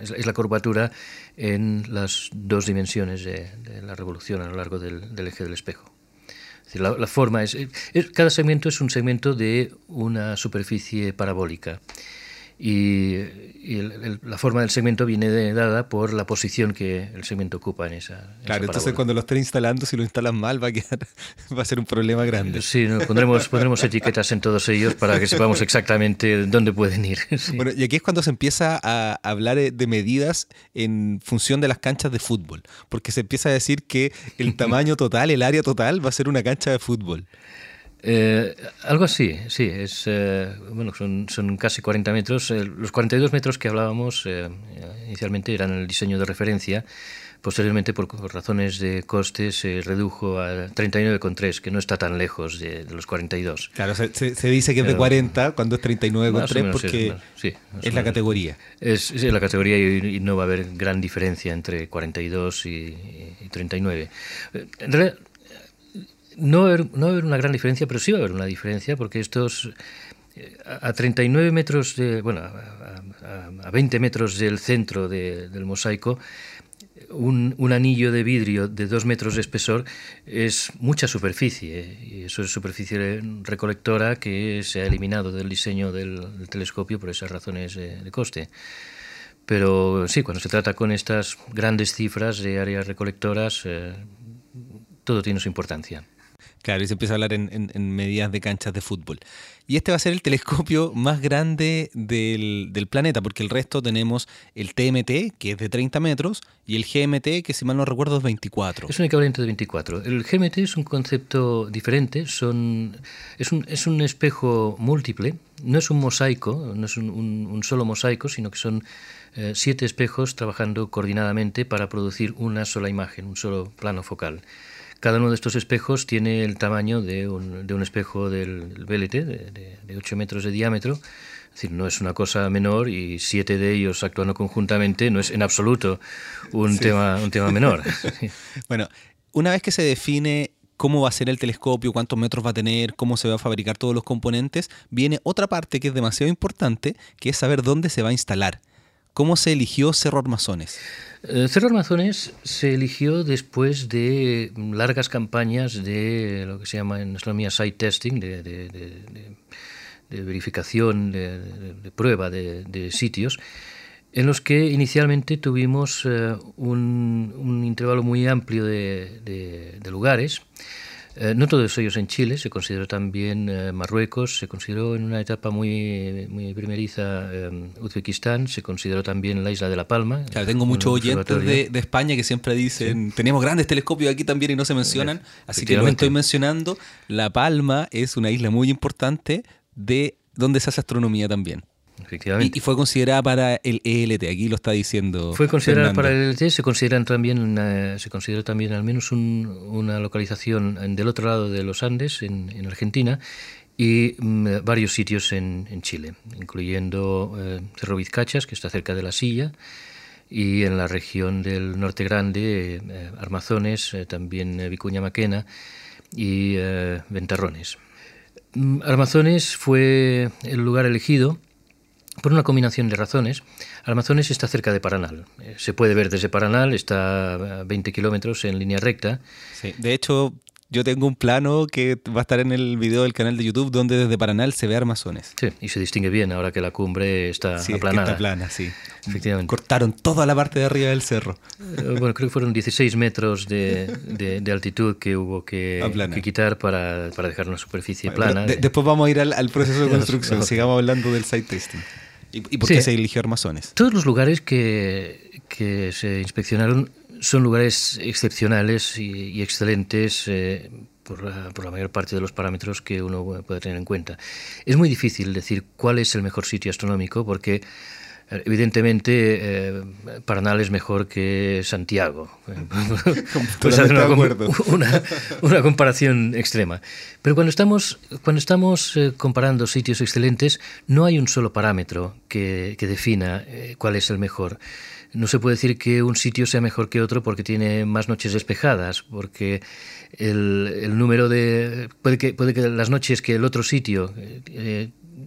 Speaker 2: es, la curvatura en las dos dimensiones de, la revolución a lo largo del, eje del espejo. la, forma es, Cada segmento es un segmento de una superficie parabólica y, la forma del segmento viene dada por la posición que el segmento ocupa en esa.
Speaker 1: claro, entonces cuando lo estén instalando, si lo instalan mal, va a, quedar, va a ser un problema grande.
Speaker 2: Sí, pondremos, pondremos etiquetas en todos ellos para que sepamos exactamente dónde pueden ir.
Speaker 1: Bueno, y aquí es cuando se empieza a hablar de medidas en función de las canchas de fútbol, porque se empieza a decir que el tamaño total, el área total, va a ser una cancha de fútbol.
Speaker 2: Eh, algo así, sí, es, eh, bueno, son, son, casi 40 metros. Eh, los 42 metros que hablábamos inicialmente eran el diseño de referencia. Posteriormente, por, razones de coste, se redujo a 39,3, que no está tan lejos de, los 42.
Speaker 1: Claro, se, se, dice que es de 40 cuando es 39,3 porque es, la categoría.
Speaker 2: Es, la categoría y, no va a haber gran diferencia entre 42 y, y 39. En realidad, no va, a haber, una gran diferencia, pero sí va a haber una diferencia porque estos, a 39 metros, de, bueno, a, 20 metros del centro del mosaico, un, un, anillo de vidrio de dos metros de espesor es mucha superficie y eso es superficie recolectora que se ha eliminado del diseño del, telescopio por esas razones de, coste. Pero sí, cuando se trata con estas grandes cifras de áreas recolectoras, eh, todo tiene su importancia.
Speaker 1: Claro, y se empieza a hablar en, medidas de canchas de fútbol. Y este va a ser el telescopio más grande del, planeta, porque el resto tenemos el TMT, que es de 30 metros, y el GMT, que si mal no recuerdo es 24.
Speaker 2: Es un equivalente de 24. El GMT es un concepto diferente, son, es, un, es un espejo múltiple, no es un mosaico, no es un, solo mosaico, sino que son eh, siete espejos trabajando coordinadamente para producir una sola imagen, un solo plano focal. Cada uno de estos espejos tiene el tamaño de un, de un espejo del VLT, de, de, 8 metros de diámetro. Es decir, no es una cosa menor y siete de ellos actuando conjuntamente no es en absoluto un, tema, un tema menor.
Speaker 1: bueno, una vez que se define cómo va a ser el telescopio, cuántos metros va a tener, cómo se va a fabricar todos los componentes, viene otra parte que es demasiado importante, que es saber dónde se va a instalar. ¿Cómo se eligió Cerro Armazones?
Speaker 2: Eh, Cerro Armazones se eligió después de largas campañas de lo que se llama en astronomía site testing, de, verificación, de, prueba de, sitios, en los que inicialmente tuvimos eh, un, un, intervalo muy amplio de, lugares eh, no todos ellos en Chile, se consideró también eh, Marruecos, se consideró en una etapa muy, muy primeriza eh, Uzbekistán, se consideró también la isla de La Palma.
Speaker 1: Claro, tengo muchos oyentes de, de, España que siempre dicen, tenemos grandes telescopios aquí también y no se mencionan, así que lo estoy mencionando. La Palma es una isla muy importante de donde se hace astronomía también.
Speaker 2: Efectivamente.
Speaker 1: Y, fue considerada para el ELT, aquí lo está diciendo.
Speaker 2: Fue considerada para el ELT, se consideran también se considera también al menos una localización del otro lado de los Andes, en, Argentina, y mm, varios sitios en, Chile, incluyendo eh, Cerro Vizcachas, que está cerca de la Silla, y en la región del Norte Grande, eh, Armazones, eh, también Vicuña Maquena y Ventarrones. Mm, Armazones fue el lugar elegido por una combinación de razones. Armazones está cerca de Paranal. Eh, se puede ver desde Paranal, está a 20 kilómetros en línea recta.
Speaker 1: De hecho, yo tengo un plano que va a estar en el video del canal de YouTube donde desde Paranal se ve Armazones.
Speaker 2: Sí, y se distingue bien ahora que la cumbre está sí, aplanada.
Speaker 1: está plana, sí. Efectivamente. Cortaron toda la parte de arriba del cerro.
Speaker 2: Eh, bueno, creo que fueron 16 metros de, de, altitud que hubo que, que quitar para, para, dejar una superficie plana.
Speaker 1: después vamos a ir al, al proceso de construcción. Sigamos hablando del site testing. ¿Y, por qué se eligió Armazones?
Speaker 2: Todos los lugares que, que se inspeccionaron son lugares excepcionales y, excelentes eh, por, la, por, la, mayor parte de los parámetros que uno puede tener en cuenta. Es muy difícil decir cuál es el mejor sitio astronómico porque Evidentemente, eh, Paranal es mejor que Santiago.
Speaker 1: pues una,
Speaker 2: una, una, comparación extrema. Pero cuando estamos, cuando estamos eh, comparando sitios excelentes, no hay un solo parámetro que, que defina eh, cuál es el mejor. No se puede decir que un sitio sea mejor que otro porque tiene más noches despejadas, porque el, el número de... Puede que, puede que las noches que el otro sitio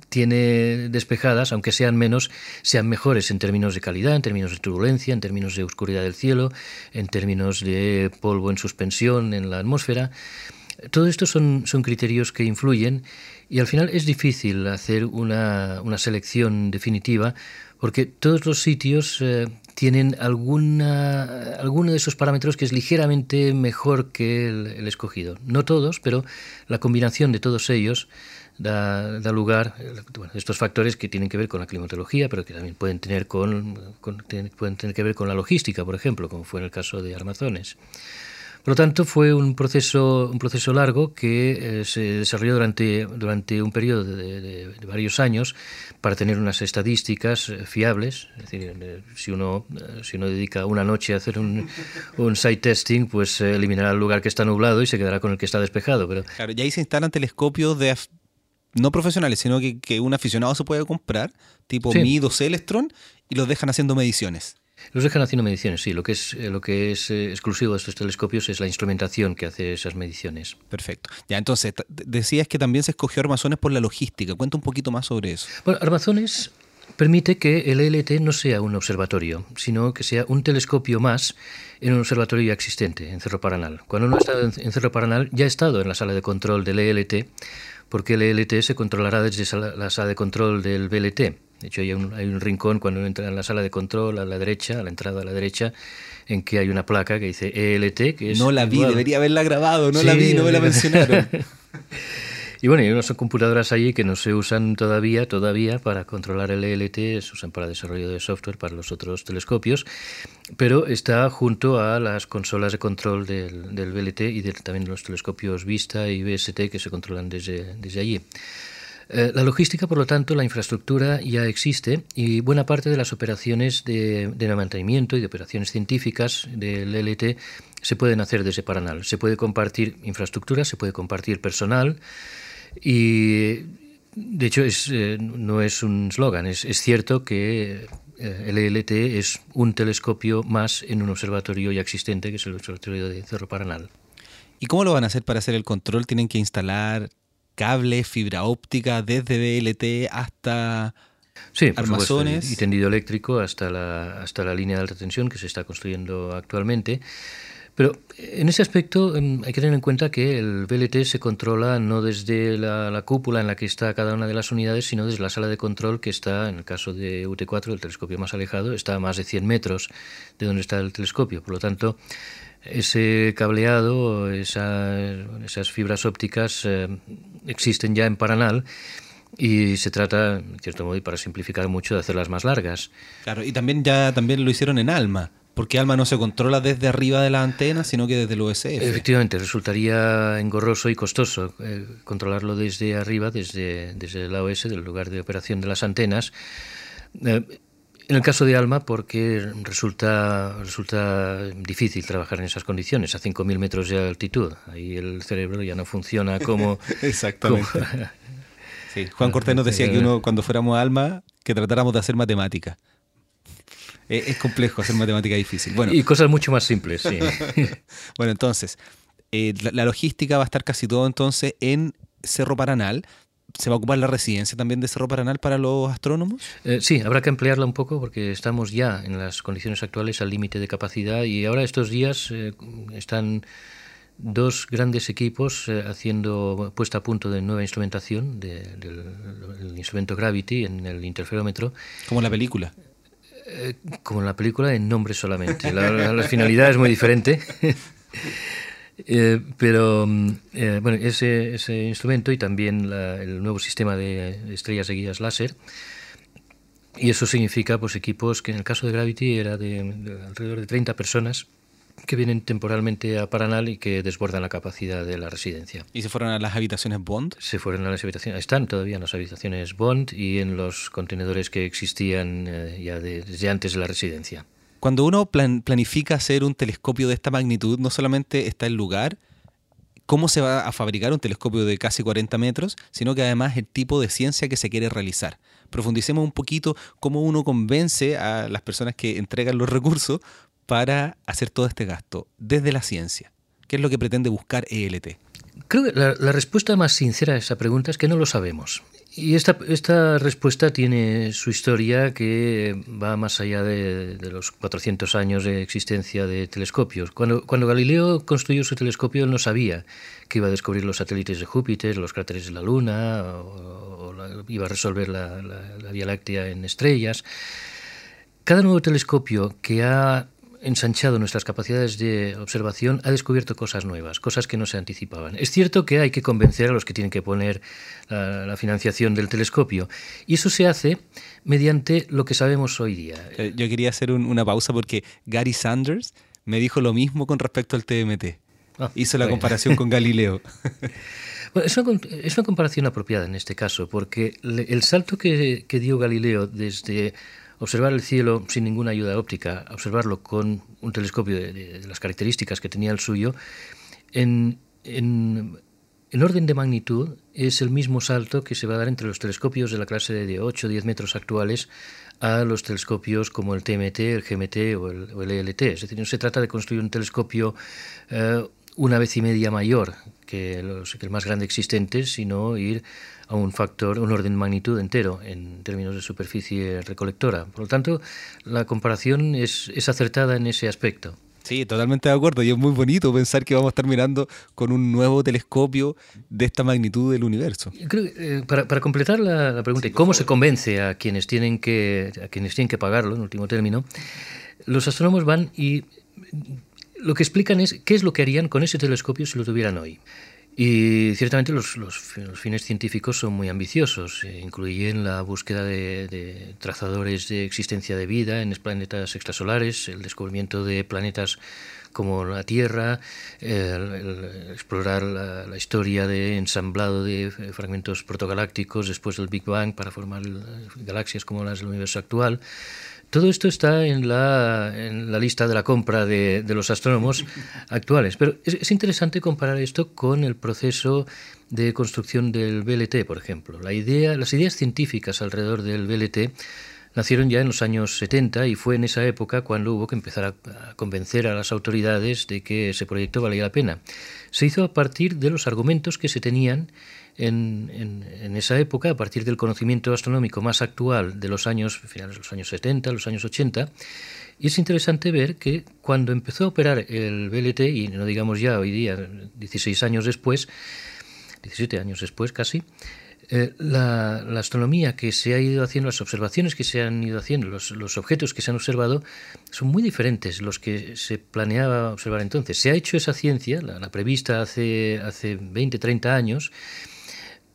Speaker 2: tiene despejadas, aunque sean menos, sean mejores en términos de calidad, en términos de turbulencia, en términos de oscuridad del cielo, en términos de polvo en suspensión en la atmósfera. Todo esto son, son criterios que influyen y al final es difícil hacer una, una selección definitiva porque todos los sitios eh, tienen alguna, alguno de esos parámetros que es ligeramente mejor que el escogido. No todos, pero la combinación de todos ellos da, da lugar bueno, estos factores que tienen que ver con la climatología, pero que también pueden tener, con, pueden tener que ver con la logística, por ejemplo, como fue en el caso de Armazones. Por lo tanto, fue un proceso, un proceso largo que eh, se desarrolló durante, durante un periodo de, varios años para tener unas estadísticas eh, fiables. Es decir, eh, si uno, si uno dedica una noche a hacer un, un site testing, pues eliminará el lugar que está nublado y se quedará con el que está despejado. Pero...
Speaker 1: Claro, y ahí se instalan telescopios de no profesionales, sino que, un aficionado se puede comprar, tipo sí. Mido Celestron, y los dejan haciendo mediciones.
Speaker 2: Los dejan haciendo mediciones, sí. Lo que es, eh, lo que es eh, exclusivo de estos telescopios es la instrumentación que hace esas mediciones.
Speaker 1: Perfecto. Ya, entonces, decías que también se escogió armazones por la logística. Cuenta un poquito más sobre eso.
Speaker 2: Bueno, armazones permite que el ELT no sea un observatorio, sino que sea un telescopio más en un observatorio ya existente, en Cerro Paranal. Cuando uno ha estado en Cerro Paranal, ya ha estado en la sala de control del ELT, porque el ELT se controlará desde la sala de control del BLT. De hecho, hay un, hay un rincón cuando uno entra en la sala de control a la derecha, a la entrada a la derecha, en que hay una placa que dice ELT, que es...
Speaker 1: No la vi, debería haberla grabado, no la vi, no me la mencionaron.
Speaker 2: Y bueno, hay unas computadoras allí que no se usan todavía, todavía para controlar el ELT, se usan para desarrollo de software para los otros telescopios, pero está junto a las consolas de control del, del BLT y de, también los telescopios Vista y BST que se controlan desde, desde allí. Eh, la logística, por lo tanto, la infraestructura ya existe y buena parte de las operaciones de, mantenimiento y de operaciones científicas del LT se pueden hacer desde Paranal. Se puede compartir infraestructura, se puede compartir personal, y de hecho es, eh, no es un slogan, es, es cierto que eh, el ELT es un telescopio más en un observatorio ya existente, que es el observatorio de Cerro Paranal.
Speaker 1: ¿Y cómo lo van a hacer para hacer el control? ¿Tienen que instalar cables, fibra óptica desde BLT hasta
Speaker 2: sí, armazones? y tendido eléctrico hasta la, hasta la línea de alta tensión que se está construyendo actualmente. Pero en ese aspecto em, hay que tener en cuenta que el BLT se controla no desde la, cúpula en la que está cada una de las unidades, sino desde la sala de control que está, en el caso de UT4, el telescopio más alejado, está a más de 100 metros de donde está el telescopio. Por lo tanto, ese cableado, esas fibras ópticas em, existen ya en Paranal y se trata, en cierto modo, y para simplificar mucho, de hacerlas más largas.
Speaker 1: Claro, y también ya también lo hicieron en Alma. Porque ALMA no se controla desde arriba de la antena, sino que desde el USF.
Speaker 2: Efectivamente, resultaría engorroso y costoso eh, controlarlo desde arriba, desde, desde la OS, del lugar de operación de las antenas. Eh, en el caso de ALMA, porque resulta, resulta difícil trabajar en esas condiciones, a 5.000 metros de altitud. Ahí el cerebro ya no funciona como...
Speaker 1: Exactamente. sí. Juan Cortés nos decía que uno, cuando fuéramos a ALMA, que tratáramos de hacer matemática. Eh, es complejo hacer matemática difícil. Bueno,
Speaker 2: y cosas mucho más simples, sí.
Speaker 1: bueno, entonces, eh, la, logística va a estar casi todo entonces en Cerro Paranal. ¿Se va a ocupar la residencia también de Cerro Paranal para los astrónomos?
Speaker 2: Eh, sí, habrá que emplearla un poco porque estamos ya en las condiciones actuales al límite de capacidad y ahora estos días están dos grandes equipos haciendo puesta a punto de nueva instrumentación del, instrumento Gravity en el interferómetro.
Speaker 1: Como la película.
Speaker 2: Eh, como en la película, en nombre solamente. La, finalidad es muy diferente. Eh, pero mm, eh, bueno, ese, ese, instrumento y también el nuevo sistema de estrellas de guías láser. Y eso significa pues equipos que en el caso de Gravity era de alrededor de 30 personas que vienen temporalmente a Paranal y que desbordan la capacidad de la residencia.
Speaker 1: ¿Y se fueron a las habitaciones Bond?
Speaker 2: Se fueron a las habitaciones, están todavía en las habitaciones Bond y en los contenedores que existían eh, ya desde antes de la residencia.
Speaker 1: Cuando uno planifica hacer un telescopio de esta magnitud, no solamente está el lugar, cómo se va a fabricar un telescopio de casi 40 metros, sino que además el tipo de ciencia que se quiere realizar. Profundicemos un poquito cómo uno convence a las personas que entregan los recursos para hacer todo este gasto desde la ciencia? ¿Qué es lo que pretende buscar ELT?
Speaker 2: Creo que la, respuesta más sincera a esa pregunta es que no lo sabemos. Y esta, esta respuesta tiene su historia que va más allá de, los 400 años de existencia de telescopios. Cuando, cuando Galileo construyó su telescopio, él no sabía que iba a descubrir los satélites de Júpiter, los cráteres de la Luna, o, iba a resolver la, la Vía Láctea en estrellas. Cada nuevo telescopio que ha ensanchado nuestras capacidades de observación, ha descubierto cosas nuevas, cosas que no se anticipaban. Es cierto que hay que convencer a los que tienen que poner la, financiación del telescopio, y eso se hace mediante lo que sabemos hoy día.
Speaker 1: Eh, yo quería hacer una pausa porque Gary Sanders me dijo lo mismo con respecto al TMT. Ah, Hizo la comparación con Galileo.
Speaker 2: es, una, comparación apropiada en este caso, porque el salto que dio Galileo desde observar el cielo sin ninguna ayuda óptica, observarlo con un telescopio de, las características que tenía el suyo, en, en, orden de magnitud es el mismo salto que se va a dar entre los telescopios de la clase de 8 o 10 metros actuales a los telescopios como el TMT, el GMT o el, ELT. Es decir, no se trata de construir un telescopio eh, una vez y media mayor que, los, que el más grande existente, sino ir a un factor, un orden de magnitud entero en términos de superficie recolectora. Por lo tanto, la comparación es, es acertada en ese aspecto.
Speaker 1: Sí, totalmente de acuerdo. Y es muy bonito pensar que vamos a estar mirando con un nuevo telescopio de esta magnitud del universo.
Speaker 2: creo eh, para, para, completar la, pregunta, ¿cómo se convence a quienes tienen que a quienes tienen que pagarlo, en último término? Los astrónomos van y lo que explican es qué es lo que harían con ese telescopio si lo tuvieran hoy. Y ciertamente los, fines científicos son muy ambiciosos, eh, incluyen la búsqueda de, trazadores de existencia de vida en planetas extrasolares, el descubrimiento de planetas como la Tierra, explorar la, historia de ensamblado de fragmentos protogalácticos después del Big Bang para formar galaxias como las del universo actual. Todo esto está en la, en la lista de la compra de, de los astrónomos actuales, pero es, es, interesante comparar esto con el proceso de construcción del BLT, por ejemplo. La idea, las ideas científicas alrededor del BLT nacieron ya en los años 70 y fue en esa época cuando hubo que empezar a, a, convencer a las autoridades de que ese proyecto valía la pena. Se hizo a partir de los argumentos que se tenían en, en, esa época, a partir del conocimiento astronómico más actual de los años, finales de los años 70, los años 80, y es interesante ver que cuando empezó a operar el BLT, y no digamos ya hoy día, 16 años después, 17 años después casi, eh, la, la, astronomía que se ha ido haciendo, las observaciones que se han ido haciendo, los, los, objetos que se han observado, son muy diferentes los que se planeaba observar entonces. Se ha hecho esa ciencia, la, la prevista hace, hace 20, 30 años,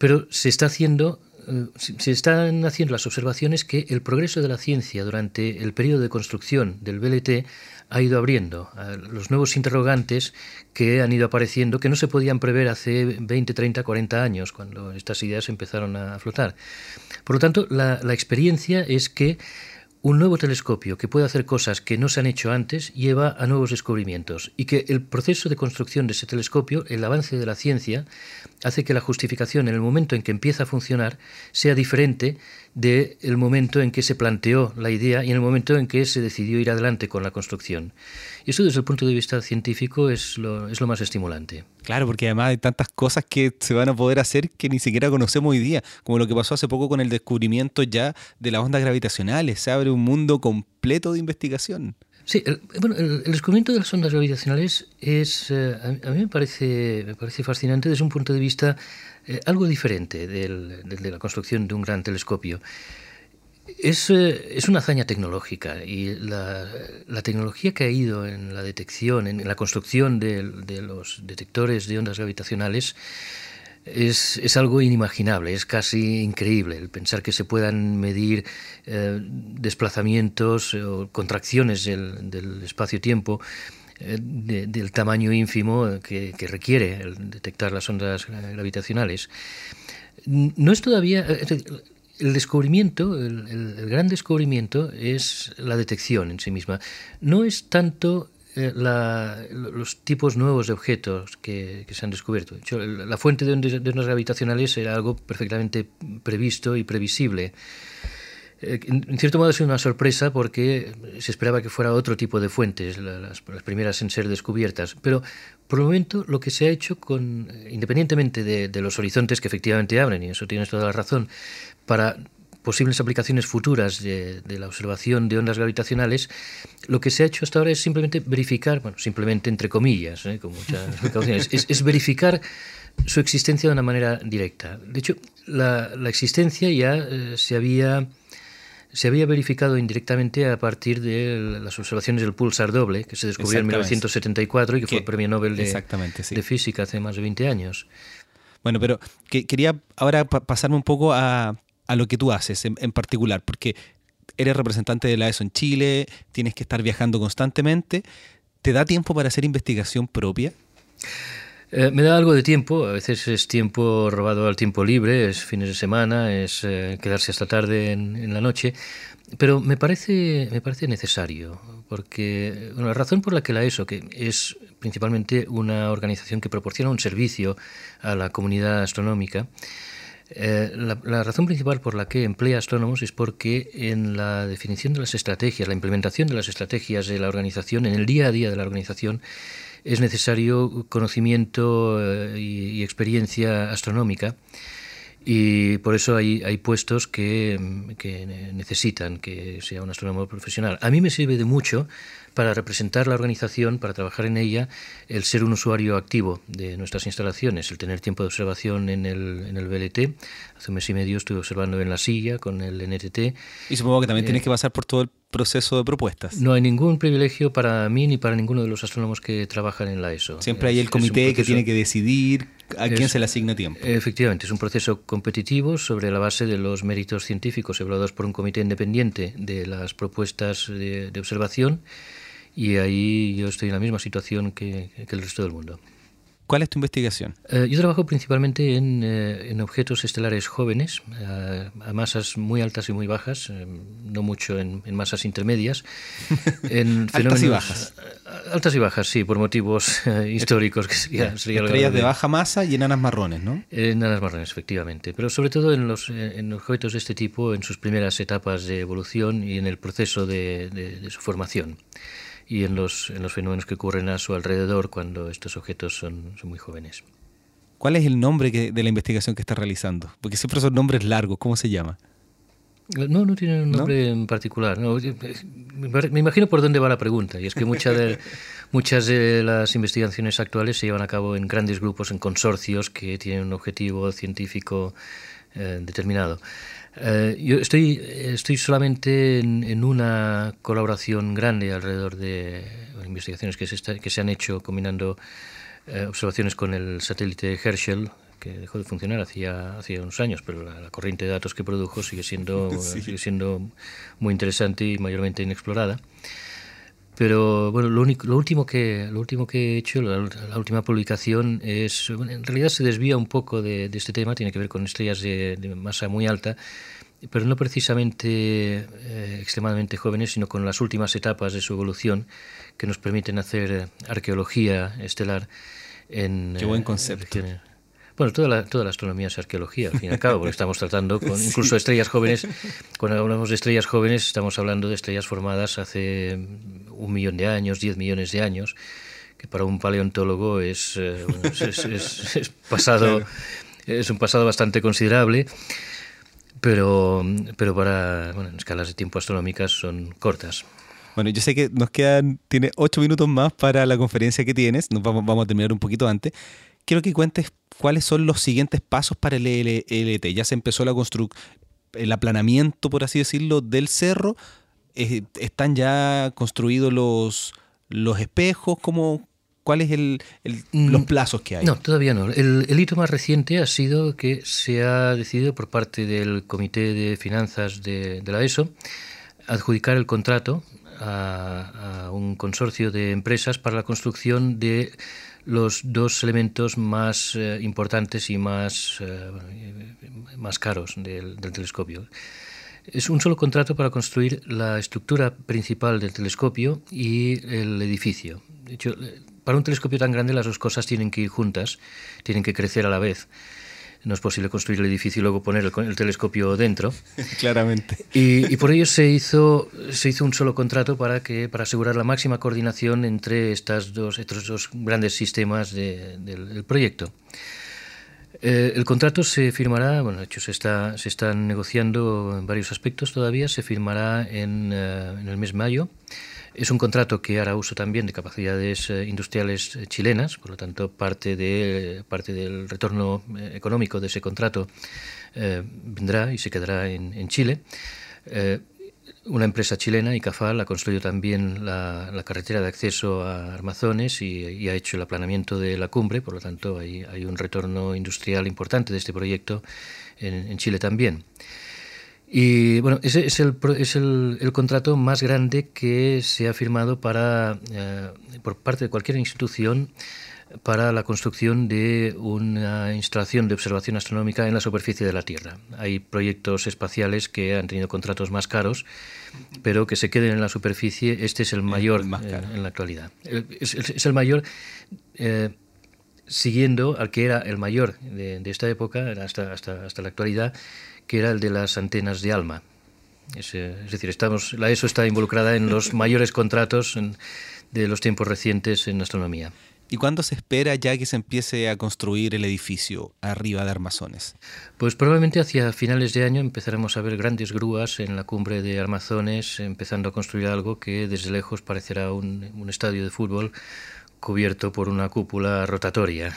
Speaker 2: pero se está haciendo eh, están haciendo las observaciones que el progreso de la ciencia durante el periodo de construcción del BLT ha ido abriendo los nuevos interrogantes que han ido apareciendo que no se podían prever hace 20, 30, 40 años cuando estas ideas empezaron a flotar. Por lo tanto, la, la experiencia es que un nuevo telescopio que puede hacer cosas que no se han hecho antes lleva a nuevos descubrimientos y que el proceso de construcción de ese telescopio, el avance de la ciencia, hace que la justificación en el momento en que empieza a funcionar sea diferente del momento en que se planteó la idea y en el momento en que se decidió ir adelante con la construcción. Y eso desde el punto de vista científico es lo, es lo más estimulante.
Speaker 1: Claro, porque además hay tantas cosas que se van a poder hacer que ni siquiera conocemos hoy día, como lo que pasó hace poco con el descubrimiento ya de las ondas gravitacionales. Se abre un mundo completo de investigación.
Speaker 2: Sí, el, bueno, el, descubrimiento de las ondas gravitacionales es, eh, a, mí me parece, me parece fascinante desde un punto de vista eh, algo diferente del, de la construcción de un gran telescopio. Es, eh, es, una hazaña tecnológica y la, tecnología que ha ido en la detección, en la construcción de los detectores de ondas gravitacionales, es, es, algo inimaginable, es casi increíble el pensar que se puedan medir eh, desplazamientos o contracciones del, espacio-tiempo eh, de, del tamaño ínfimo que, requiere el detectar las ondas gravitacionales. No es todavía... El descubrimiento, el, el, el gran descubrimiento es la detección en sí misma. No es tanto eh, la, los tipos nuevos de objetos que, que se han descubierto. De hecho, la fuente de ondas, de ondas gravitacionales era algo perfectamente previsto y previsible. Eh, en cierto modo ha sido una sorpresa porque se esperaba que fuera otro tipo de fuentes, las, las, primeras en ser descubiertas. Pero por el momento lo que se ha hecho, con, independientemente de, de los horizontes que efectivamente abren, y eso tienes toda la razón, para posibles aplicaciones futuras de, de, la observación de ondas gravitacionales, lo que se ha hecho hasta ahora es simplemente verificar, bueno, simplemente entre comillas, ¿eh? con muchas precauciones, es, es, verificar su existencia de una manera directa. De hecho, la, la existencia ya eh, se había se había verificado indirectamente a partir de las observaciones del pulsar doble, que se descubrió en 1974 y que, que fue el premio Nobel de, sí. de, Física hace más de 20 años.
Speaker 1: Bueno, pero que, quería ahora pa pasarme un poco a a lo que tú haces en, particular, porque eres representante de la ESO en Chile, tienes que estar viajando constantemente. ¿Te da tiempo para hacer investigación propia?
Speaker 2: Eh, me da algo de tiempo, a veces es tiempo robado al tiempo libre, es fines de semana, es eh, quedarse hasta tarde en, en, la noche, pero me parece, me parece necesario, porque bueno, la razón por la que la ESO, que es principalmente una organización que proporciona un servicio a la comunidad astronómica, Eh, la, razón principal por la que emplea astrónomos es porque en la definición de las estrategias, la implementación de las estrategias de la organización, en el día a día de la organización, es necesario conocimiento eh, y, experiencia astronómica. Y por eso hay, hay puestos que, que, necesitan que sea un astrónomo profesional. A mí me sirve de mucho para representar la organización, para trabajar en ella, el ser un usuario activo de nuestras instalaciones, el tener tiempo de observación en el, en el BLT. Hace un mes y medio estuve observando en la silla con el NTT.
Speaker 1: Y supongo que también tienes eh, que pasar por todo el proceso de propuestas.
Speaker 2: No hay ningún privilegio para mí ni para ninguno de los astrónomos que trabajan en la ESO.
Speaker 1: Siempre hay el comité que tiene que decidir a quién se le asigna tiempo.
Speaker 2: Efectivamente, es un proceso competitivo sobre la base de los méritos científicos evaluados por un comité independiente de las propuestas de, de observación y ahí yo estoy en la misma situación que, el resto del mundo.
Speaker 1: ¿Cuál es tu investigación?
Speaker 2: Eh, yo trabajo principalmente en, eh, en objetos estelares jóvenes, eh, a masas muy altas y muy bajas, no mucho en, masas intermedias.
Speaker 1: En altas y bajas.
Speaker 2: Altas y bajas, sí, por motivos históricos. Que sería,
Speaker 1: sería Estrellas de baja masa y enanas marrones, ¿no?
Speaker 2: Enanas marrones, efectivamente. Pero sobre todo en los en objetos de este tipo, en sus primeras etapas de evolución y en el proceso de, de su formación y en los, en los fenómenos que ocurren a su alrededor cuando estos objetos son, son muy jóvenes.
Speaker 1: ¿Cuál es el nombre de la investigación que está realizando? Porque siempre son nombres largos. ¿Cómo se llama?
Speaker 2: No, no tiene un nombre en particular. me imagino por dónde va la pregunta. Y es que muchas de, muchas de las investigaciones actuales se llevan a cabo en grandes grupos, en consorcios que tienen un objetivo científico eh, determinado. Eh, yo estoy, estoy solamente en, una colaboración grande alrededor de investigaciones que se, que se han hecho combinando eh, observaciones con el satélite Herschel, que dejó de funcionar hacía, hacía unos años, pero la, corriente de datos que produjo sigue siendo, sigue siendo muy interesante y mayormente inexplorada. Pero bueno, lo, único, lo, último, que, lo último que he hecho, la, última publicación, es en realidad se desvía un poco de, este tema, tiene que ver con estrellas de, masa muy alta, pero no precisamente eh, extremadamente jóvenes, sino con las últimas etapas de su evolución que nos permiten hacer arqueología estelar en...
Speaker 1: Qué buen concepto.
Speaker 2: Bueno, toda la, toda la astronomía es arqueología, al fin y al cabo, porque estamos tratando con incluso estrellas jóvenes. Cuando hablamos de estrellas jóvenes, estamos hablando de estrellas formadas hace un millón de años, diez millones de años, que para un paleontólogo es, eh, es, pasado, es un pasado bastante considerable pero, pero para bueno, en escalas de tiempo astronómicas son cortas.
Speaker 1: Bueno, yo sé que nos quedan, tiene ocho minutos más para la conferencia que tienes, nos vamos, vamos a terminar un poquito antes. Quiero que cuentes cuáles son los siguientes pasos para el LT. Ya se empezó la el aplanamiento, por así decirlo, del cerro. Eh, ¿Están ya construidos los, los espejos? ¿Cómo, ¿Cuáles el, los mm, plazos que hay?
Speaker 2: No, todavía no. El, hito más reciente ha sido que se ha decidido por parte del Comité de Finanzas de, la ESO adjudicar el contrato a, a, un consorcio de empresas para la construcción de los dos elementos más eh, importantes y más, eh, más caros del, telescopio. Es un solo contrato para construir la estructura principal del telescopio y el edificio. De hecho, eh, para un telescopio tan grande las dos cosas tienen que ir juntas, tienen que crecer a la vez no es posible construir el edificio y luego poner el, telescopio dentro.
Speaker 1: Claramente.
Speaker 2: Y, por ello se hizo, se hizo un solo contrato para, que, para asegurar la máxima coordinación entre estas dos, estos dos grandes sistemas del, proyecto. Eh, el contrato se firmará, bueno, de hecho se, está, se están negociando en varios aspectos todavía, se firmará en, eh, en el mes de mayo. Es un contrato que hará uso también de capacidades eh, industriales eh, chilenas, por lo tanto parte, de, parte del retorno eh, económico de ese contrato vendrá y se quedará en, Chile. una empresa chilena, ICAFAL, ha construido también la, carretera de acceso a Armazones y, ha hecho el aplanamiento de la cumbre, por lo tanto hay, hay un retorno industrial importante de este proyecto en Chile también. Y bueno, ese es el, es el, el contrato más grande que se ha firmado para, eh, por parte de cualquier institución para la construcción de una instalación de observación astronómica en la superficie de la Tierra. Hay proyectos espaciales que han tenido contratos más caros, pero que se queden en la superficie. Este es el mayor eh, en la actualidad. Es, es, el mayor. Eh, siguiendo al que era el mayor de, esta época, hasta, hasta, hasta la actualidad, que era el de las antenas de ALMA. Es, decir, estamos, la ESO está involucrada en los mayores contratos de los tiempos recientes en astronomía.
Speaker 1: ¿Y cuándo se espera ya que se empiece a construir el edificio arriba de Armazones?
Speaker 2: Pues probablemente hacia finales de año empezaremos a ver grandes grúas en la cumbre de Armazones, empezando a construir algo que desde lejos parecerá un, estadio de fútbol cubierto por una cúpula rotatoria.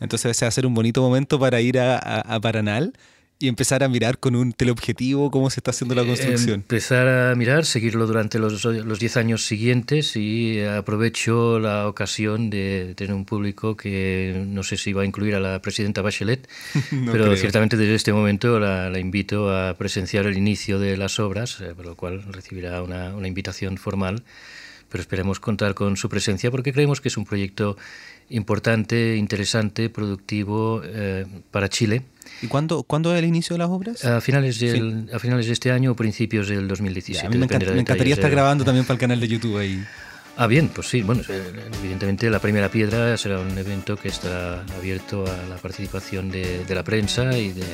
Speaker 1: Entonces va a ser un bonito momento para ir a, a Paranal y empezar a mirar con un teleobjetivo cómo se está haciendo la construcción.
Speaker 2: Empezar a mirar, seguirlo durante los 10 años siguientes y aprovecho la ocasión de tener un público que no sé si va a incluir a la presidenta Bachelet, pero ciertamente desde este momento la, invito a presenciar el inicio de las obras, eh, por lo cual recibirá una, una invitación formal pero esperemos contar con su presencia porque creemos que es un proyecto importante, interesante, productivo eh, para Chile
Speaker 1: ¿Y cuándo, cuándo es el inicio de las obras?
Speaker 2: A finales, del, a finales de este año o principios del 2017. a
Speaker 1: mí me, encantaría estar grabando también para el canal de YouTube ahí.
Speaker 2: Ah, bien, pues sí. Bueno, eh, evidentemente la primera piedra será un evento que estará abierto a la participación de, de la prensa y de,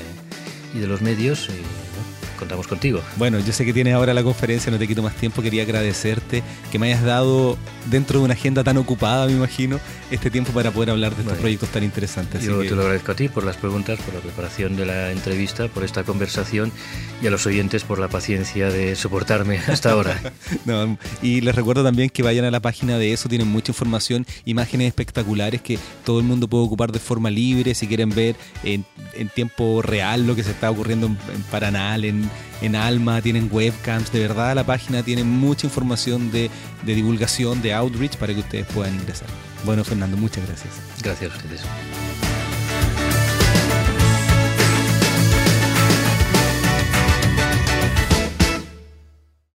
Speaker 2: y de los medios. Y, contamos contigo.
Speaker 1: Bueno, yo sé que tienes ahora la conferencia, no te quito más tiempo, quería agradecerte que me hayas dado dentro de una agenda tan ocupada, me imagino, este tiempo para poder hablar de estos proyectos tan interesantes.
Speaker 2: Yo te lo agradezco a ti por las preguntas, por la preparación de la entrevista, por esta conversación y a los oyentes por la paciencia de soportarme hasta ahora.
Speaker 1: y les recuerdo también que vayan a la página de eso, tienen mucha información, imágenes espectaculares que todo el mundo puede ocupar de forma libre, si quieren ver en, tiempo real lo que se está ocurriendo en, en Paranal, en en, Alma, tienen webcams, de verdad la página tiene mucha información de, de divulgación, de outreach para que ustedes puedan ingresar. Bueno, Fernando, muchas gracias.
Speaker 2: Gracias a ustedes.